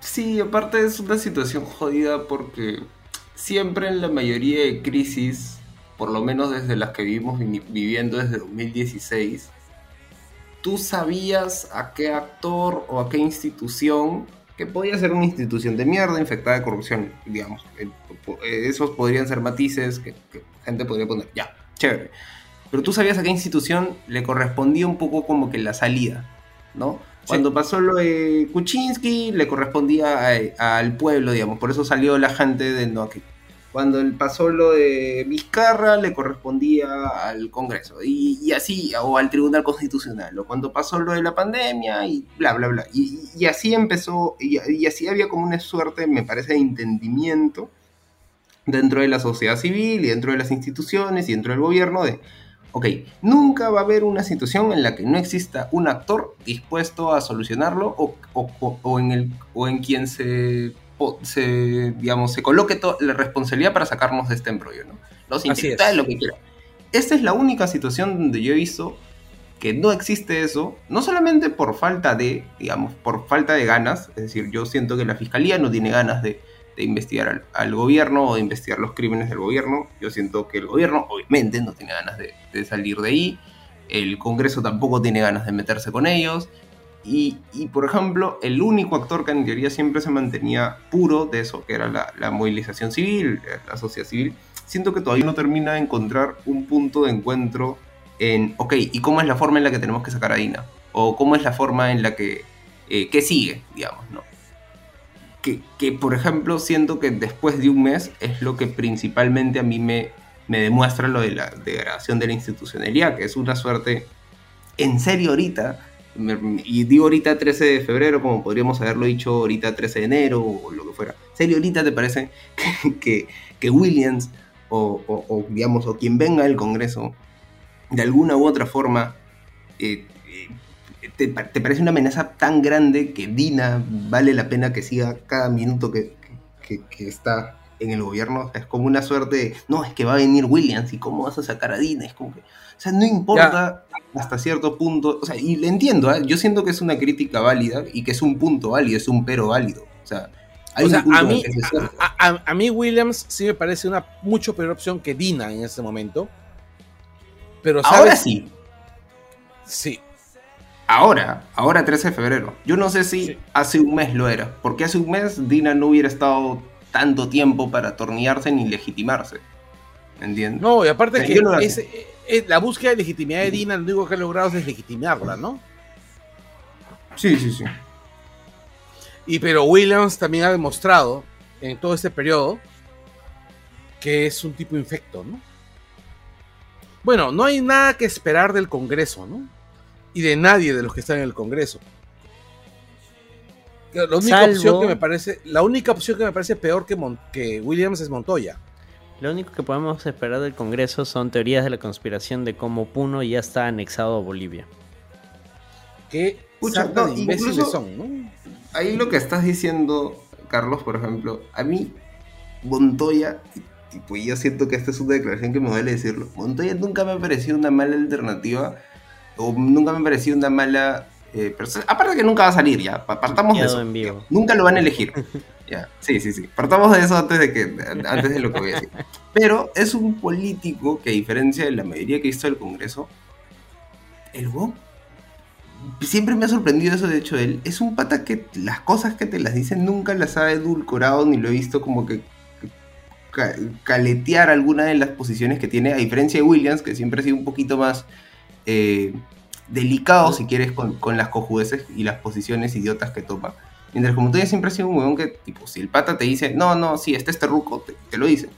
Sí, aparte es una situación jodida porque siempre en la mayoría de crisis, por lo menos desde las que vivimos viviendo desde 2016, tú sabías a qué actor o a qué institución, que podía ser una institución de mierda infectada de corrupción, digamos, esos podrían ser matices que, que gente podría poner, ya, chévere. Pero tú sabías a qué institución le correspondía un poco como que la salida, ¿no? Cuando pasó lo de Kuczynski, le correspondía al pueblo, digamos. Por eso salió la gente de no, cuando pasó lo de Vizcarra le correspondía al Congreso y, así, o al Tribunal Constitucional, o cuando pasó lo de la pandemia y bla, bla, bla. Y, así empezó, y, así había como una suerte, me parece, de entendimiento dentro de la sociedad civil y dentro de las instituciones y dentro del gobierno de, ok, nunca va a haber una situación en la que no exista un actor dispuesto a solucionarlo o, o en, el, o en quien se se, digamos, se coloque la responsabilidad para sacarnos de este embrollo, ¿no? Los intelectuales, lo que quieran. Esta es la única situación donde yo he visto que no existe eso, no solamente por falta de, digamos, por falta de ganas, es decir, yo siento que la fiscalía no tiene ganas de, investigar al, gobierno o de investigar los crímenes del gobierno, yo siento que el gobierno obviamente no tiene ganas de, de salir de ahí, el Congreso tampoco tiene ganas de meterse con ellos, y, por ejemplo, el único actor que en teoría siempre se mantenía puro de eso, que era la, movilización civil, la sociedad civil, siento que todavía no termina de encontrar un punto de encuentro en, ok, ¿y cómo es la forma en la que tenemos que sacar a Dina? O cómo es la forma en la que, eh, que sigue, digamos, ¿no? Que, por ejemplo, siento que después de un mes es lo que principalmente a mí me, demuestra lo de la degradación de la institucionalidad, que es una suerte, en serio ahorita, y digo ahorita 13 de febrero, como podríamos haberlo dicho ahorita 13 de enero o lo que fuera. ¿Serio ahorita te parece que, que, Williams o, digamos, o quien venga del Congreso, de alguna u otra forma, eh, te, parece una amenaza tan grande que Dina vale la pena que siga cada minuto que, que está en el gobierno? Es como una suerte no, es que va a venir Williams y cómo vas a sacar a Dina. Es como que, o sea, no importa hasta cierto punto, o sea, y le entiendo, ¿eh? yo siento que es una crítica válida y que es un punto válido, es un pero válido. O sea, hay a, mí, a, mí Williams sí me parece una mucho peor opción que Dina en este momento. Pero ahora sí. Sí. Ahora, ahora 13 de febrero. Yo no sé si hace un mes lo era, porque hace un mes Dina no hubiera estado tanto tiempo para atornillarse ni legitimarse. ¿Entiendes? No, y aparte que es, la búsqueda de legitimidad de Dina, lo único que ha logrado es legitimarla, ¿no? Sí, sí, sí. Y pero Williams también ha demostrado en todo este periodo que es un tipo infecto, ¿no? Bueno, no hay nada que esperar del Congreso, ¿no? Y de nadie de los que están en el Congreso. La única opción que me parece, la única opción que me parece peor que, que Williams es Montoya. Lo único que podemos esperar del Congreso son teorías de la conspiración de cómo Puno ya está anexado a Bolivia. Qué imbéciles son, ¿no? Ahí lo que estás diciendo, Carlos, por ejemplo, a mí Montoya, tipo, yo siento que esta es una declaración que me duele decirlo. Montoya nunca me ha parecido una mala alternativa o nunca me ha parecido una mala eh, aparte que nunca va a salir ya, partamos de eso. Nunca lo van a elegir. ya, sí, sí, sí. Partamos de eso antes de, que, antes de lo que voy a decir. Pero es un político que a diferencia de la mayoría que hizo el Congreso, el siempre me ha sorprendido eso de hecho él. Es un pata que las cosas que te las dicen nunca las ha edulcorado ni lo he visto como que caletear alguna de las posiciones que tiene, a diferencia de Williams, que siempre ha sido un poquito más eh, delicado, si quieres, con, las cojudeces y las posiciones idiotas que toma. Mientras como tú ya siempre has sido un huevón que, tipo, si el pata te dice, no, no, sí, este este ruco, te, lo dice.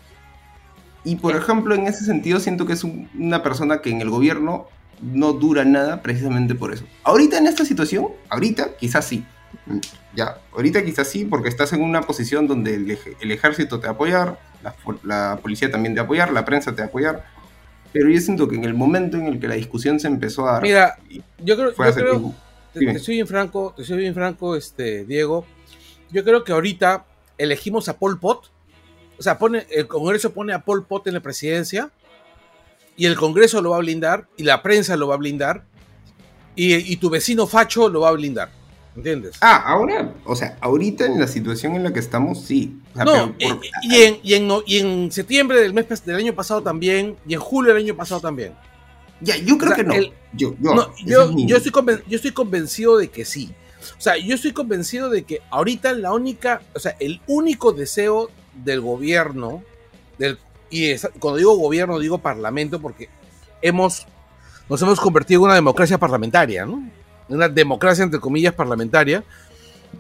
Y por ejemplo, en ese sentido, siento que es una persona que en el gobierno no dura nada precisamente por eso. Ahorita en esta situación, ahorita quizás sí. Ya, ahorita quizás sí, porque estás en una posición donde el, ejército te va a apoyar, la, la, policía también te va a apoyar, la prensa te va a apoyar, pero yo siento que en el momento en el que la discusión se empezó a dar. Mira, yo creo, yo creo te, soy bien franco, te soy bien franco, este, Diego. Yo creo que ahorita elegimos a Pol Pot. O sea, pone, el Congreso pone a Pol Pot en la presidencia. Y el Congreso lo va a blindar. Y la prensa lo va a blindar. Y, y tu vecino Facho lo va a blindar. ¿Entiendes? Ah, ahora, o sea, ahorita en la situación en la que estamos, sí. no, y, en, y, en, septiembre del mes del año pasado también, y en julio del año pasado también. Ya, yo creo que no. yo, yo, yo, estoy yo estoy convencido de que sí. O sea, yo estoy convencido de que ahorita la única, o sea, el único deseo del gobierno, del, y cuando digo gobierno digo parlamento porque hemos, nos hemos convertido en una democracia parlamentaria, ¿no? Una democracia entre comillas parlamentaria,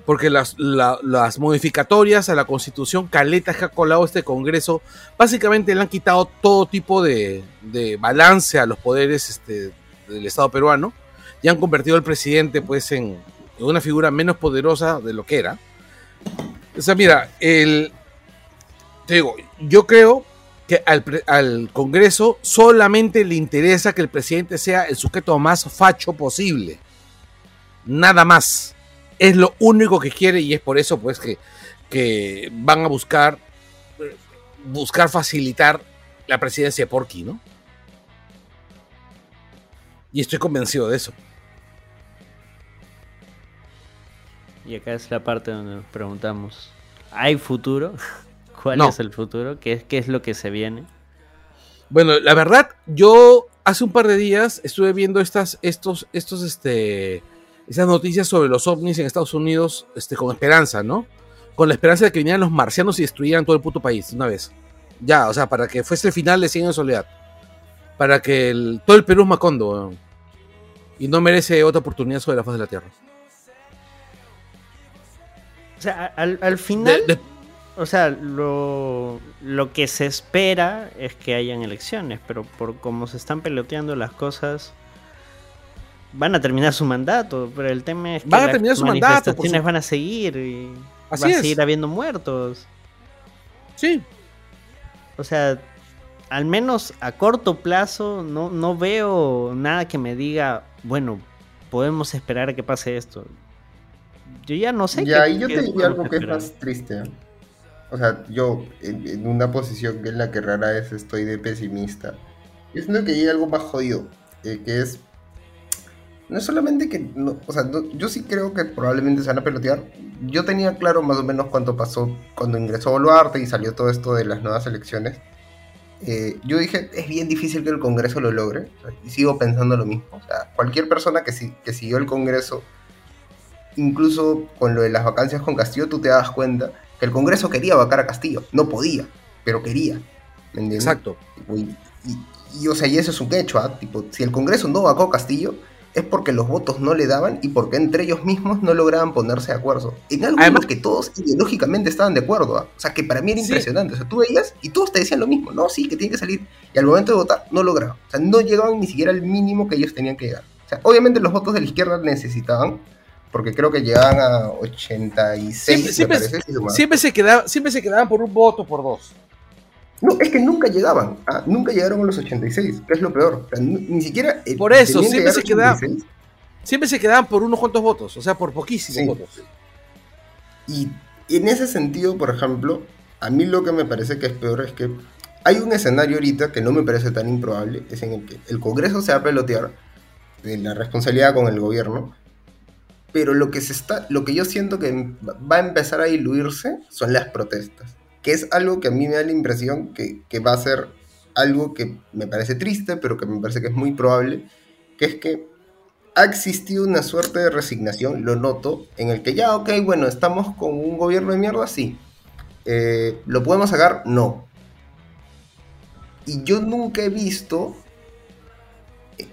porque las, las modificatorias a la constitución caletas que ha colado este Congreso básicamente le han quitado todo tipo de, de balance a los poderes este, del Estado peruano y han convertido al presidente pues en, una figura menos poderosa de lo que era. O sea, mira, el, te digo, yo creo que al, al, Congreso solamente le interesa que el presidente sea el sujeto más facho posible. Nada más. Es lo único que quiere y es por eso pues que, que van a buscar buscar facilitar la presidencia de Porky, ¿no? Y estoy convencido de eso. Y acá es la parte donde nos preguntamos, ¿hay futuro? ¿Cuál es el futuro? ¿Qué, ¿Qué es lo que se viene? Bueno, la verdad, yo hace un par de días estuve viendo estas, estos, estos, este, esas noticias sobre los ovnis en Estados Unidos, este, con esperanza, ¿no? Con la esperanza de que vinieran los marcianos y destruyeran todo el puto país una vez. Ya, o sea, para que fuese el final de 100 años de soledad. Para que el, todo el Perú es Macondo. Y no merece otra oportunidad sobre la faz de la Tierra. O sea, al, final... O sea, lo, lo que se espera es que hayan elecciones, pero por cómo se están peloteando las cosas, van a terminar su mandato, pero el tema es que van a terminar su manifestaciones van a seguir y va a seguir habiendo muertos. Sí. O sea, al menos a corto plazo no, no veo nada que me diga, bueno, podemos esperar a que pase esto. Yo ya no sé. Ya, y yo te diría algo que es más triste. O sea, yo en, una posición en la que rara vez estoy de pesimista. Yo siento que hay algo más jodido. Eh, que es. No es solamente que. o sea, yo sí creo que probablemente se van a pelotear. Yo tenía claro más o menos cuánto pasó cuando ingresó Boluarte y salió todo esto de las nuevas elecciones. Eh, yo dije, es bien difícil que el Congreso lo logre. Y sigo pensando lo mismo. O sea, cualquier persona que, que siguió el Congreso incluso con lo de las vacancias con Castillo, tú te das cuenta que el Congreso quería vacar a Castillo. No podía, pero quería. ¿Me entiendes? Exacto. Y, o sea, y eso es un hecho, ¿ah? Tipo, si el Congreso no vacó a Castillo, es porque los votos no le daban y porque entre ellos mismos no lograban ponerse de acuerdo. En algo en que todos ideológicamente estaban de acuerdo. ¿ah? O sea, que para mí era impresionante. O sea, tú veías y todos te decían lo mismo. No, sí, que tiene que salir. Y al momento de votar, no lograban. O sea, no llegaban ni siquiera al mínimo que ellos tenían que llegar. O sea, obviamente los votos de la izquierda necesitaban, porque creo que llegaban a 86, siempre, siempre, se quedaba, siempre se quedaban por un voto, por dos. No, es que nunca llegaban, ¿ah? nunca llegaron a los 86, que es lo peor. ni siquiera... Por eso, siempre se, quedaban, siempre se quedaban por unos cuantos votos, o sea, por poquísimos votos. Y en ese sentido, por ejemplo, a mí lo que me parece que es peor es que hay un escenario ahorita que no me parece tan improbable, es en el que el Congreso se va a pelotear de la responsabilidad con el gobierno, pero lo que se está, lo que yo siento que va a empezar a diluirse son las protestas, que es algo que a mí me da la impresión que, va a ser algo que me parece triste, pero que me parece que es muy probable, que es que ha existido una suerte de resignación, lo noto, en el que ya, ok, bueno, estamos con un gobierno de mierda, sí. Eh, ¿Lo podemos sacar? No. Y yo nunca he visto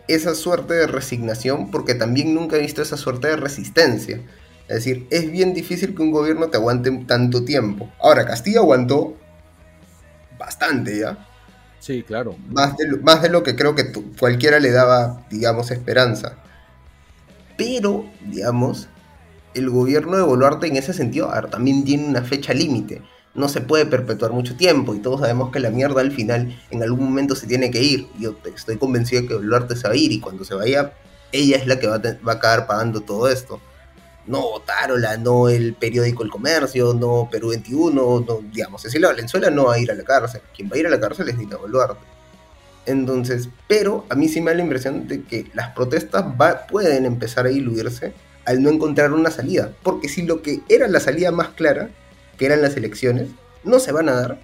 esa suerte de resignación porque también nunca he visto esa suerte de resistencia. Es decir, es bien difícil que un gobierno te aguante tanto tiempo. Ahora, Castilla aguantó bastante ya. Sí, claro. Más de, más de lo que creo que cualquiera le daba, digamos, esperanza. Pero, digamos, el gobierno de Boluarte en ese sentido también tiene una fecha límite no se puede perpetuar mucho tiempo y todos sabemos que la mierda al final en algún momento se tiene que ir. Yo estoy convencido de que Boluarte se va a ir y cuando se vaya, ella es la que va a, acabar pagando todo esto. No Tarola, no el periódico El Comercio, no Perú 21, no, digamos, la Valenzuela no va a ir a la cárcel. Quien va a ir a la cárcel es Dina Boluarte. Entonces, pero a mí sí me da la impresión de que las protestas pueden empezar a diluirse al no encontrar una salida. Porque si lo que era la salida más clara que eran las elecciones, no se van a dar,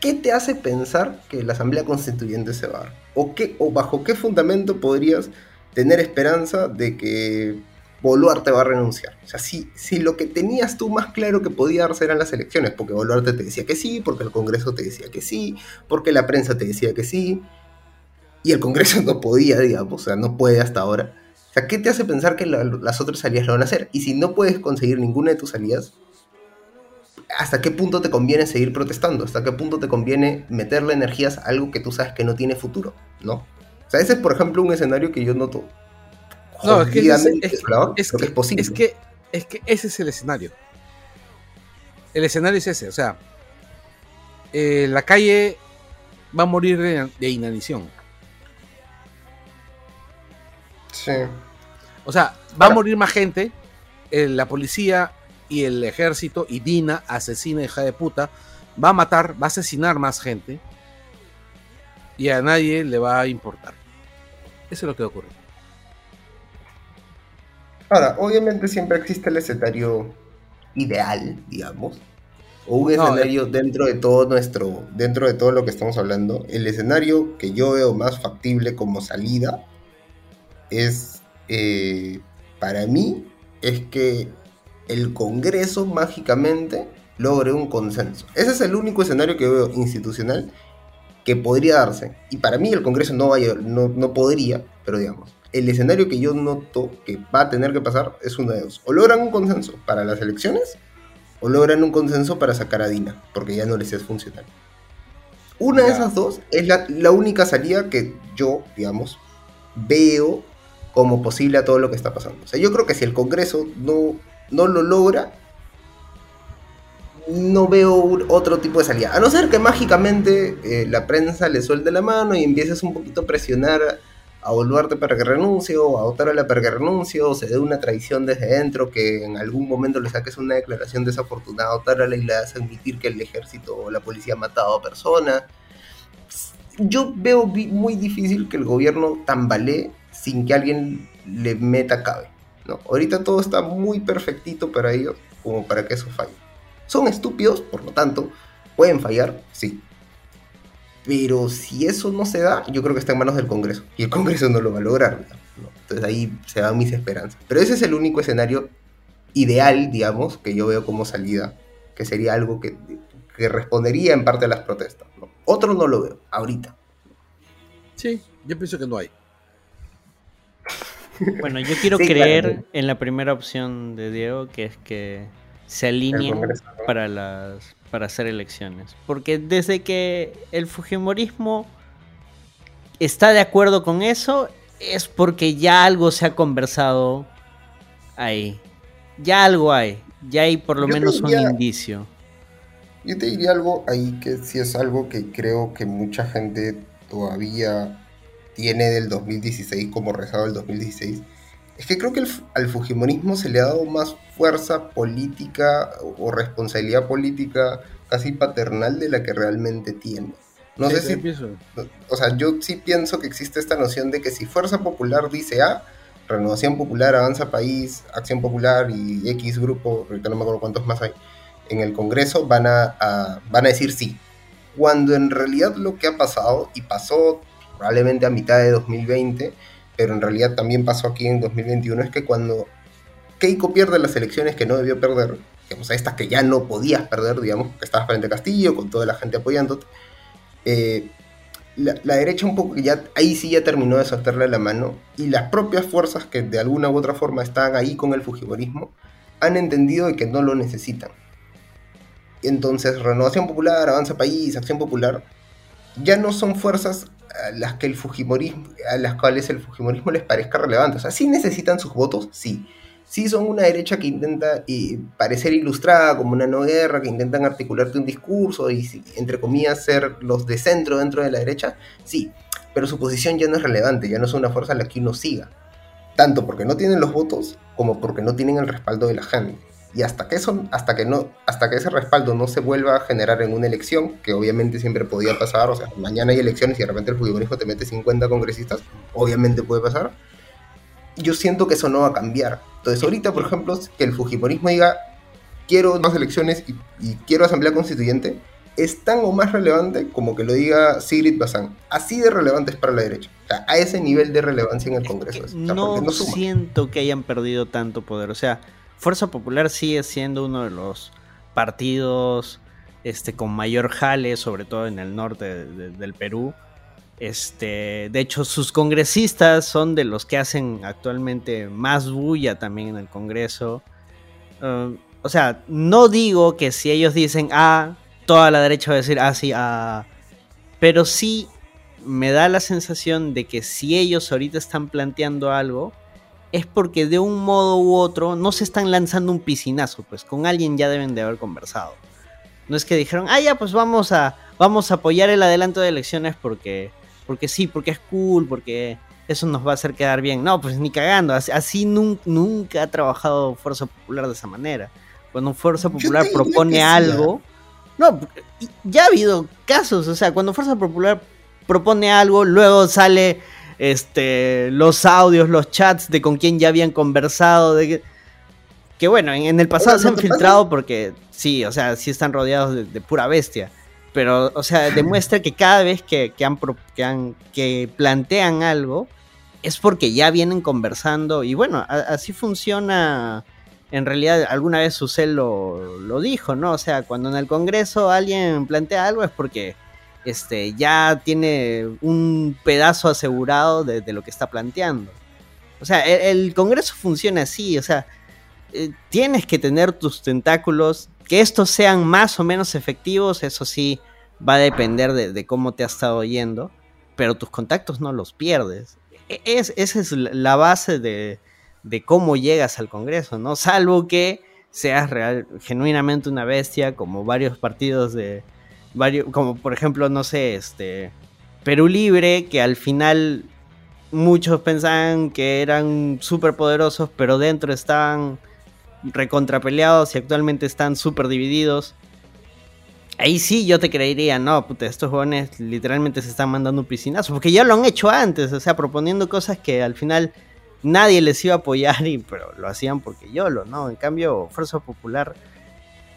¿qué te hace pensar que la Asamblea Constituyente se va a dar? ¿O, qué, o bajo qué fundamento podrías tener esperanza de que Boluarte va a renunciar? O sea, si, si lo que tenías tú más claro que podía darse eran las elecciones, porque Boluarte te decía que sí, porque el Congreso te decía que sí, porque la prensa te decía que sí, y el Congreso no podía, digamos, o sea, no puede hasta ahora sea, ¿qué te hace pensar que la- las otras salidas lo van a hacer? Y si no puedes conseguir ninguna de tus salidas, ¿hasta qué punto te conviene seguir protestando? ¿Hasta qué punto te conviene meterle energías a algo que tú sabes que no tiene futuro? ¿No? O sea, ese es, por ejemplo, un escenario que yo noto. No, es que, ese es- que- es posible. es que- es que ese es el escenario. El escenario es ese, o sea, eh, la calle va a morir de, de inanición. Sí. O sea, va a morir más gente, eh, la policía y el ejército y Dina, asesina hija de puta, va a matar, va a asesinar más gente y a nadie le va a importar. Eso es lo que ocurre. Ahora, obviamente siempre existe el escenario ideal, digamos. O un No, escenario dentro de todo nuestro, dentro de todo lo que estamos hablando. El escenario que yo veo más factible como salida es, eh, para mí, es que el Congreso mágicamente logre un consenso. Ese es el único escenario que veo institucional que podría darse. Y para mí el Congreso no, vaya, no, no podría, pero digamos, el escenario que yo noto que va a tener que pasar es uno de dos. O logran un consenso para las elecciones, o logran un consenso para sacar a Dina, porque ya no les es funcional. Una de esas dos es la, la única salida que yo, digamos, veo como posible a todo lo que está pasando. O sea, yo creo que si el Congreso no, no lo logra, no veo un- otro tipo de salida. A no ser que mágicamente eh, la prensa le suelte la mano y empieces un poquito a presionar a Boluarte para que renuncie o a Otárola para que renuncie o se dé una traición desde dentro que en algún momento le saques una declaración desafortunada a Otárola y le hagas admitir que el ejército o la policía ha matado a personas. Yo veo muy difícil que el gobierno tambalee sin que alguien le meta cabe. ¿no? Ahorita todo está muy perfectito para ellos como para que eso falle. Son estúpidos, por lo tanto, pueden fallar, sí. Pero si eso no se da, yo creo que está en manos del Congreso. Y el Congreso no lo va a lograr. ¿no? Entonces ahí se dan mis esperanzas. Pero ese es el único escenario ideal, digamos, que yo veo como salida. Que sería algo que, que respondería en parte a las protestas. ¿no? Otro no lo veo, ahorita. Sí, yo pienso que no hay. Bueno, yo quiero Sí, creer claro. en la primera opción de Diego, que es que se alineen para las para hacer elecciones, porque desde que el fujimorismo está de acuerdo con eso es porque ya algo se ha conversado ahí, ya algo hay, ya hay por lo Yo menos diría- un indicio. Yo te diría algo ahí que sí es algo que creo que mucha gente todavía tiene del 2016 como rezado del 2016. Es que creo que el al Fujimorismo se le ha dado más fuerza política o, responsabilidad política casi paternal de la que realmente tiene. No Sí, sé si pienso. o sea, yo sí pienso que existe esta noción de que si Fuerza Popular dice A, Renovación Popular, Avanza País, Acción Popular y X grupo, ahorita no me acuerdo cuántos más hay, en el Congreso van a, a- van a decir sí. Cuando en realidad lo que ha pasado, y pasó probablemente a mitad de 2020, pero en realidad también pasó aquí en 2021, es que cuando Keiko pierde las elecciones que no debió perder, digamos, a estas que ya no podías perder, digamos, que estabas frente a Castillo, con toda la gente apoyándote, eh, la, derecha un poco ya ahí sí ya terminó de soltarle la mano y las propias fuerzas que de alguna u otra forma están ahí con el fujimorismo han entendido que no lo necesitan. Entonces, Renovación Popular, Avanza País, Acción Popular, ya no son fuerzas a las que el fujimorismo, a las cuales el fujimorismo les parezca relevante. O sea, sí necesitan sus votos, sí. Sí son una derecha que intenta eh, parecer ilustrada como una no guerra, que intentan articularte un discurso y, entre comillas, ser los de centro dentro de la derecha, sí. Pero su posición ya no es relevante, ya no es una fuerza a la que uno siga. Tanto porque no tienen los votos como porque no tienen el respaldo de la gente. Y hasta que, eso, hasta, que no, hasta que ese respaldo no se vuelva a generar en una elección, que obviamente siempre podía pasar, o sea, mañana hay elecciones y de repente el fujimorismo te mete 50 congresistas, obviamente puede pasar, yo siento que eso no va a cambiar. Entonces ahorita, por ejemplo, que el fujimorismo diga, quiero más elecciones y, y quiero asamblea constituyente, es tan o más relevante como que lo diga Sigrid Bazán. Así de relevante es para la derecha. O sea, a ese nivel de relevancia en el Congreso. O sea, no, no siento que hayan perdido tanto poder. O sea, Fuerza Popular sigue siendo uno de los partidos este, con mayor jale, sobre todo en el norte de- de- del Perú. Este, de hecho, sus congresistas son de los que hacen actualmente más bulla también en el Congreso. Uh, o sea, no digo que si ellos dicen A, toda la derecha va a decir ah, ah. Pero sí me da la sensación de que si ellos ahorita están planteando algo, es porque de un modo u otro no se están lanzando un piscinazo, pues con alguien ya deben de haber conversado. No es que dijeron, ah, ya, pues vamos a, vamos a apoyar el adelanto de elecciones porque, porque sí, porque es cool, porque eso nos va a hacer quedar bien. No, pues ni cagando, así, nunca, ha trabajado Fuerza Popular de esa manera. Cuando Fuerza Popular propone algo, no, ya ha habido casos, o sea, cuando Fuerza Popular propone algo, luego sale este los audios, los chats de con quién ya habían conversado, de que, que bueno, en, el pasado se han filtrado porque sí, o sea, sí están rodeados de, pura bestia. Pero, o sea, demuestra que cada vez que, que, han, que, han, que plantean algo, es porque ya vienen conversando. Y bueno, así funciona. En realidad, alguna vez Susel lo, lo dijo, ¿no? O sea, cuando en el Congreso alguien plantea algo es porque este, ya tiene un pedazo asegurado de, lo que está planteando. O sea, el, Congreso funciona así, o sea, eh, tienes que tener tus tentáculos, que estos sean más o menos efectivos, eso sí, va a depender de, cómo te ha estado yendo, pero tus contactos no los pierdes. E, es, esa es la base de, de cómo llegas al Congreso, ¿no? Salvo que seas real, genuinamente una bestia, como varios partidos de, como por ejemplo, no sé, este, Perú Libre, que al final muchos pensaban que eran súper poderosos, pero dentro estaban recontrapeleados y actualmente están súper divididos. Ahí sí yo te creería, no, puta, estos jóvenes literalmente se están mandando un piscinazo, porque ya lo han hecho antes, o sea, proponiendo cosas que al final nadie les iba a apoyar, y, pero lo hacían porque yo lo, ¿no? En cambio, Fuerza Popular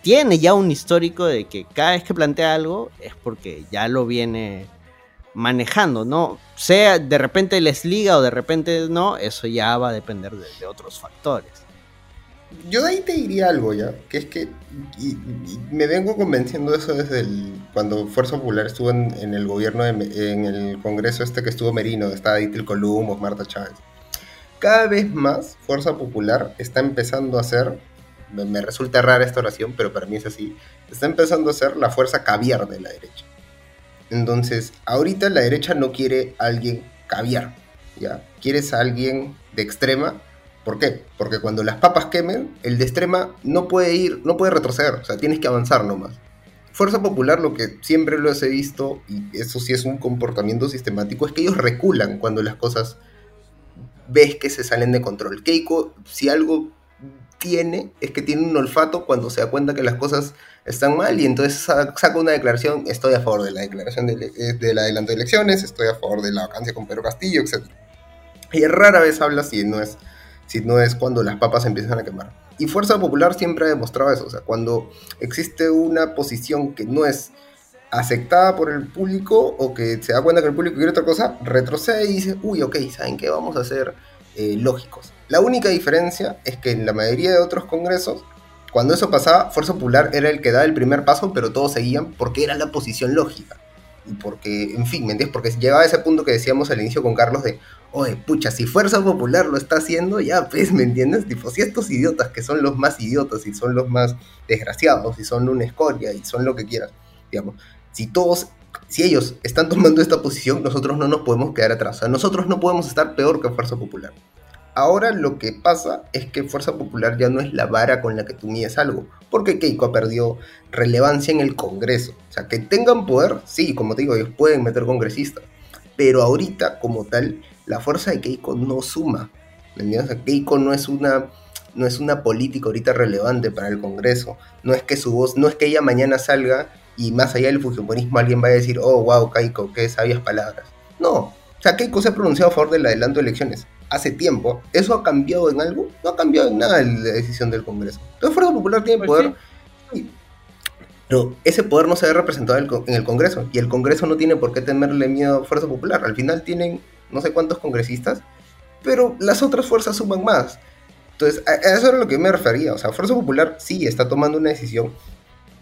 tiene ya un histórico de que cada vez que plantea algo es porque ya lo viene manejando, ¿no? Sea de repente les liga o de repente no, eso ya va a depender de, otros factores. Yo de ahí te diría algo ya, que es que me vengo convenciendo de eso desde el, cuando Fuerza Popular estuvo en, el gobierno, en el Congreso este que estuvo Merino, estaba Ditil Columbo, Marta Chávez. Cada vez más Fuerza Popular está empezando a ser me, resulta rara esta oración, pero para mí es así, está empezando a ser la fuerza caviar de la derecha. Entonces, ahorita la derecha no quiere a alguien caviar, ¿ya? Quieres a alguien de extrema. ¿Por qué? Porque cuando las papas quemen, el de extrema no puede ir, no puede retroceder, o sea, tienes que avanzar nomás. Fuerza Popular, lo que siempre lo he visto, y eso sí es un comportamiento sistemático, es que ellos reculan cuando las cosas ves que se salen de control. Keiko, si algo tiene es que tiene un olfato cuando se da cuenta que las cosas están mal y entonces saca una declaración, estoy a favor de la declaración de, eh, del adelanto de elecciones, estoy a favor de la vacancia con Pedro Castillo, etc. Y rara vez habla si no es, si no es cuando las papas empiezan a quemar. Y Fuerza Popular siempre ha demostrado eso, o sea, cuando existe una posición que no es aceptada por el público o que se da cuenta que el público quiere otra cosa, retrocede y dice, uy, ok, ¿saben qué? Vamos a ser eh, lógicos. La única diferencia es que en la mayoría de otros congresos, cuando eso pasaba, Fuerza Popular era el que daba el primer paso, pero todos seguían porque era la posición lógica. Y porque, en fin, ¿me entiendes? Porque llegaba a ese punto que decíamos al inicio con Carlos de, oye, pucha, si Fuerza Popular lo está haciendo, ya, pues, ¿me entiendes? Tipo, si estos idiotas que son los más idiotas y son los más desgraciados y son una escoria y son lo que quieras, digamos, si todos si ellos están tomando esta posición, nosotros no nos podemos quedar atrás. O sea, nosotros no podemos estar peor que Fuerza Popular. Ahora lo que pasa es que Fuerza Popular ya no es la vara con la que tú mides algo, porque Keiko ha perdido relevancia en el Congreso. O sea, que tengan poder, sí, como te digo, ellos pueden meter congresistas, pero ahorita como tal, la fuerza de Keiko no suma. ¿Me entiendes? Keiko no es una no es una política ahorita relevante para el Congreso. No es que su voz, no es que ella mañana salga y más allá del fujimorismo alguien vaya a decir, oh, wow, Keiko, qué sabias palabras. No, o sea, Keiko se ha pronunciado a favor del adelanto de elecciones hace tiempo, ¿eso ha cambiado en algo? No ha cambiado en nada la decisión del Congreso. Entonces Fuerza Popular tiene pues poder, pero ese poder no se ve representado en el Congreso, y el Congreso no tiene por qué tenerle miedo a Fuerza Popular. Al final tienen no sé cuántos congresistas, pero las otras fuerzas suman más. Entonces, a eso era lo que me refería. O sea, Fuerza Popular sí está tomando una decisión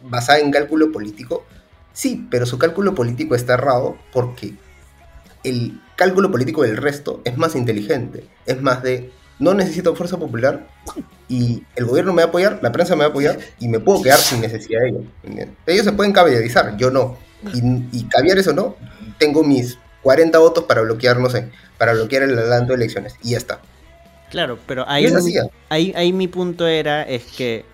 basada en cálculo político, sí, pero su cálculo político está errado porque el cálculo político del resto es más inteligente. Es más de, no necesito fuerza popular y el gobierno me va a apoyar, la prensa me va a apoyar y me puedo quedar sin necesidad de ellos. Ellos se pueden caviarizar, yo no. Y, y caviar eso no, tengo mis 40 votos para bloquear, no sé, para bloquear el adelanto de elecciones y ya está. Claro, pero ahí, ahí, ahí mi punto era es que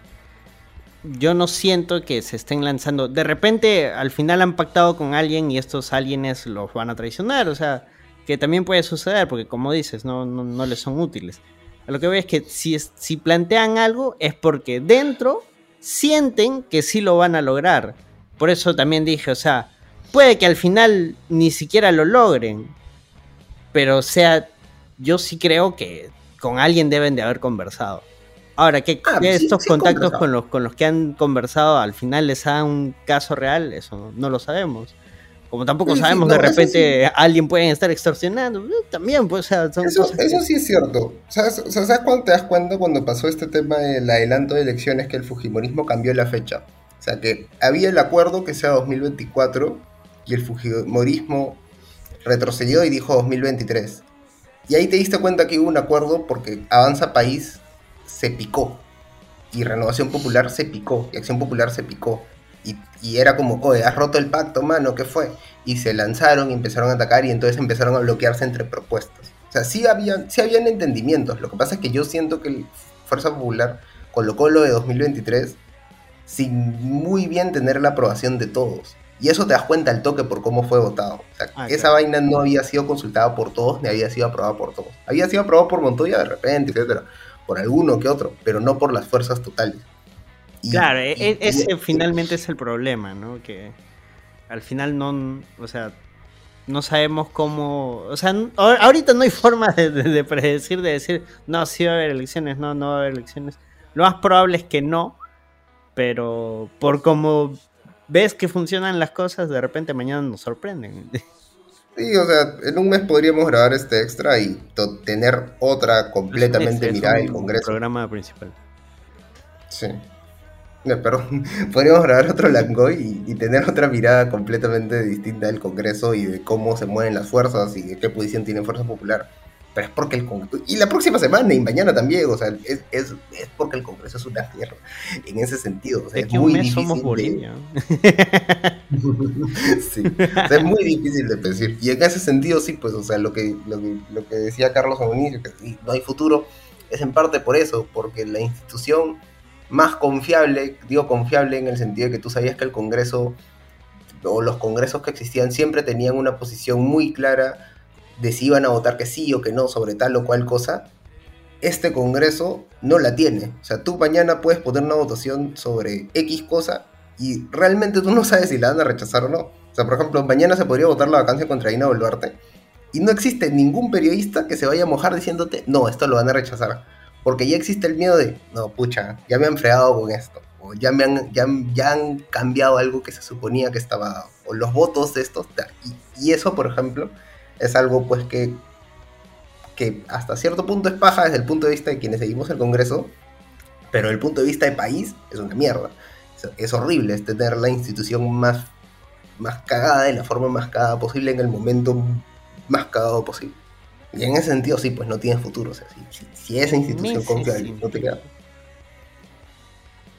yo no siento que se estén lanzando. De repente, al final han pactado con alguien y estos aliens los van a traicionar. O sea, que también puede suceder, porque como dices, no, no, les son útiles. lo que veo es que si, si plantean algo es porque dentro sienten que sí lo van a lograr. Por eso también dije, o sea, puede que al final ni siquiera lo logren. Pero o sea, yo sí creo que con alguien deben de haber conversado. Ahora, ¿qué, ah, estos contactos con los, con los que han conversado al final les da un caso real? Eso no, lo sabemos. Como tampoco sabemos, de repente alguien puede estar extorsionando. Eh, también, pues, o sea, eso, sí es cierto. ¿Sabes, ¿Sabes cuándo te das cuenta cuando pasó este tema del adelanto de elecciones que el Fujimorismo cambió la fecha? O sea, que había el acuerdo que sea 2024 y el Fujimorismo retrocedió y dijo 2023. Y ahí te diste cuenta que hubo un acuerdo porque Avanza País se picó. Y Renovación Popular se picó. Y Acción Popular se picó. Y, era como, oye, has roto el pacto, mano, ¿qué fue? Y se lanzaron y empezaron a atacar y entonces empezaron a bloquearse entre propuestas. O sea, sí habían, sí habían entendimientos. Lo que pasa es que yo siento que Fuerza Popular colocó lo de 2023 sin muy bien tener la aprobación de todos. Y eso te das cuenta al toque por cómo fue votado. O sea, ah, esa vaina no había sido consultada por todos ni había sido aprobada por todos. Había sido aprobado por Montoya de repente, etcétera por alguno que otro, pero no por las fuerzas totales. Claro, e, e, ese finalmente es el problema, ¿no? Que al final no, o sea, no sabemos cómo, o sea, ahorita no hay forma de, predecir, de decir, no, sí va a haber elecciones, no, no va a haber elecciones. Lo más probable es que no, pero por cómo ves que funcionan las cosas, de repente mañana nos sorprenden. Sí, o sea, en un mes podríamos grabar este extra y tener otra completamente mirada del Congreso. Programa principal. Sí. pero podríamos grabar otro Langoy y, tener otra mirada completamente distinta del Congreso y de cómo se mueven las fuerzas y de qué posición tiene Fuerza Popular pero es porque el Congreso, y la próxima semana y mañana también, o sea, es, es, es porque el Congreso es una mierda, en ese sentido. O sea, es, muy difícil somos Bolivia. sí, o sea, es muy difícil de decir. Y en ese sentido, sí, pues, o sea, lo que, lo que, lo que decía Carlos al inicio, que no hay futuro, es en parte por eso, porque la institución más confiable, digo confiable en el sentido de que tú sabías que el Congreso o los congresos que existían siempre tenían una posición muy clara de si iban a votar que sí o que no sobre tal o cual cosa, este Congreso no la tiene. O sea, tú mañana puedes poner una votación sobre X cosa y realmente tú no sabes si la van a rechazar o no. O sea, por ejemplo, mañana se podría votar la vacancia contra Ina Boluarte y no existe ningún periodista que se vaya a mojar diciéndote, no, esto lo van a rechazar. Porque ya existe el miedo de, no, pucha, ya me han fregado con esto. O ya, me han, ya, ya han cambiado algo que se suponía que estaba O los votos de estos. Y, eso, por ejemplo, es algo pues que, que hasta cierto punto es paja desde el punto de vista de quienes seguimos el Congreso, pero desde el punto de vista de país es una mierda. Es, horrible es tener la institución más, más cagada de la forma más cagada posible en el momento más cagado posible. Y en ese sentido sí, pues no tiene futuro. O sea, si, esa institución confiable no te queda.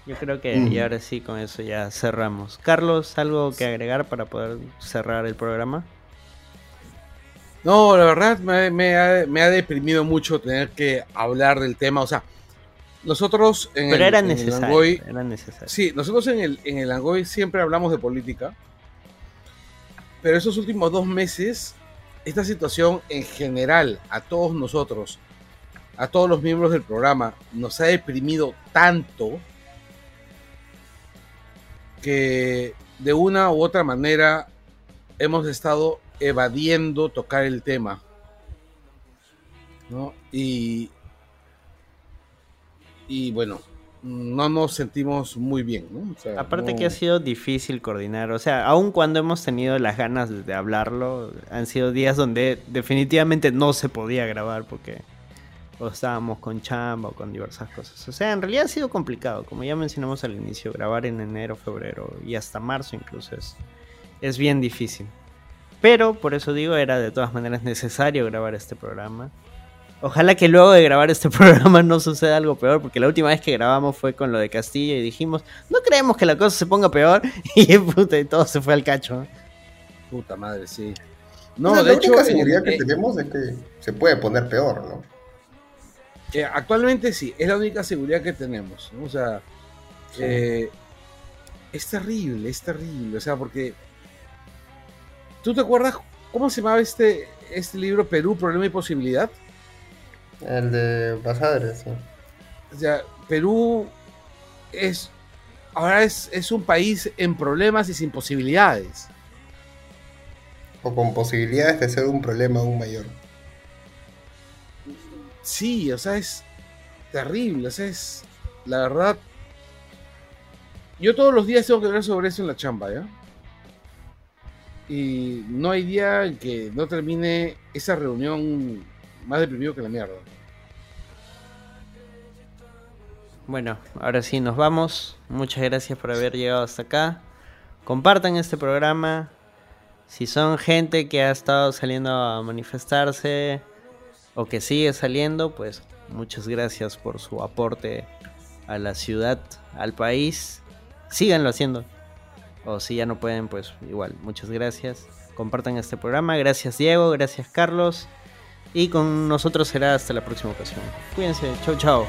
Yo creo que y ahora sí con eso ya cerramos. Carlos, ¿algo que agregar para poder cerrar el programa? No, la verdad me, ha, deprimido mucho tener que hablar del tema. O sea, nosotros en Pero el, era, necesario, era necesario. Sí, nosotros en el, en el Angoy siempre hablamos de política. Pero esos últimos dos meses, esta situación en general, a todos nosotros, a todos los miembros del programa, nos ha deprimido tanto que de una u otra manera hemos estado evadiendo tocar el tema. ¿no? Y, y bueno, no nos sentimos muy bien. ¿no? Aparte que ha sido difícil coordinar, o sea, aun cuando hemos tenido las ganas de hablarlo, han sido días donde definitivamente no se podía grabar porque o estábamos con chamba o con diversas cosas. O sea, en realidad ha sido complicado, como ya mencionamos al inicio, grabar en enero, febrero y hasta marzo incluso es, es bien difícil. Pero por eso digo, era de todas maneras necesario grabar este programa. Ojalá que luego de grabar este programa no suceda algo peor, porque la última vez que grabamos fue con lo de Castillo y dijimos, no creemos que la cosa se ponga peor, y puta, y todo se fue al cacho. Puta madre, sí. No, de la hecho, única seguridad que tenemos es que se puede poner peor, ¿no? Eh, actualmente sí, es la única seguridad que tenemos. O sea, eh, es terrible, es terrible. O sea, porque. ¿Tú te acuerdas cómo se llamaba este, este libro Perú, Problema y Posibilidad? El de Basadre, sí. O sea, Perú es. Ahora es, es un país en problemas y sin posibilidades. O con posibilidades de ser un problema aún mayor. Sí, o sea, es terrible, o sea, es la verdad. Yo todos los días tengo que hablar sobre eso en la chamba, ¿ya? Y no hay día en que no termine esa reunión más deprimido que la mierda. Bueno, ahora sí nos vamos. Muchas gracias por haber llegado hasta acá. Compartan este programa. Si son gente que ha estado saliendo a manifestarse, o que sigue saliendo, pues muchas gracias por su aporte a la ciudad, al país. Síganlo haciendo. O si ya no pueden, pues igual, muchas gracias. Compartan este programa. Gracias Diego, gracias Carlos. Y con nosotros será hasta la próxima ocasión. Cuídense, Chau, chao.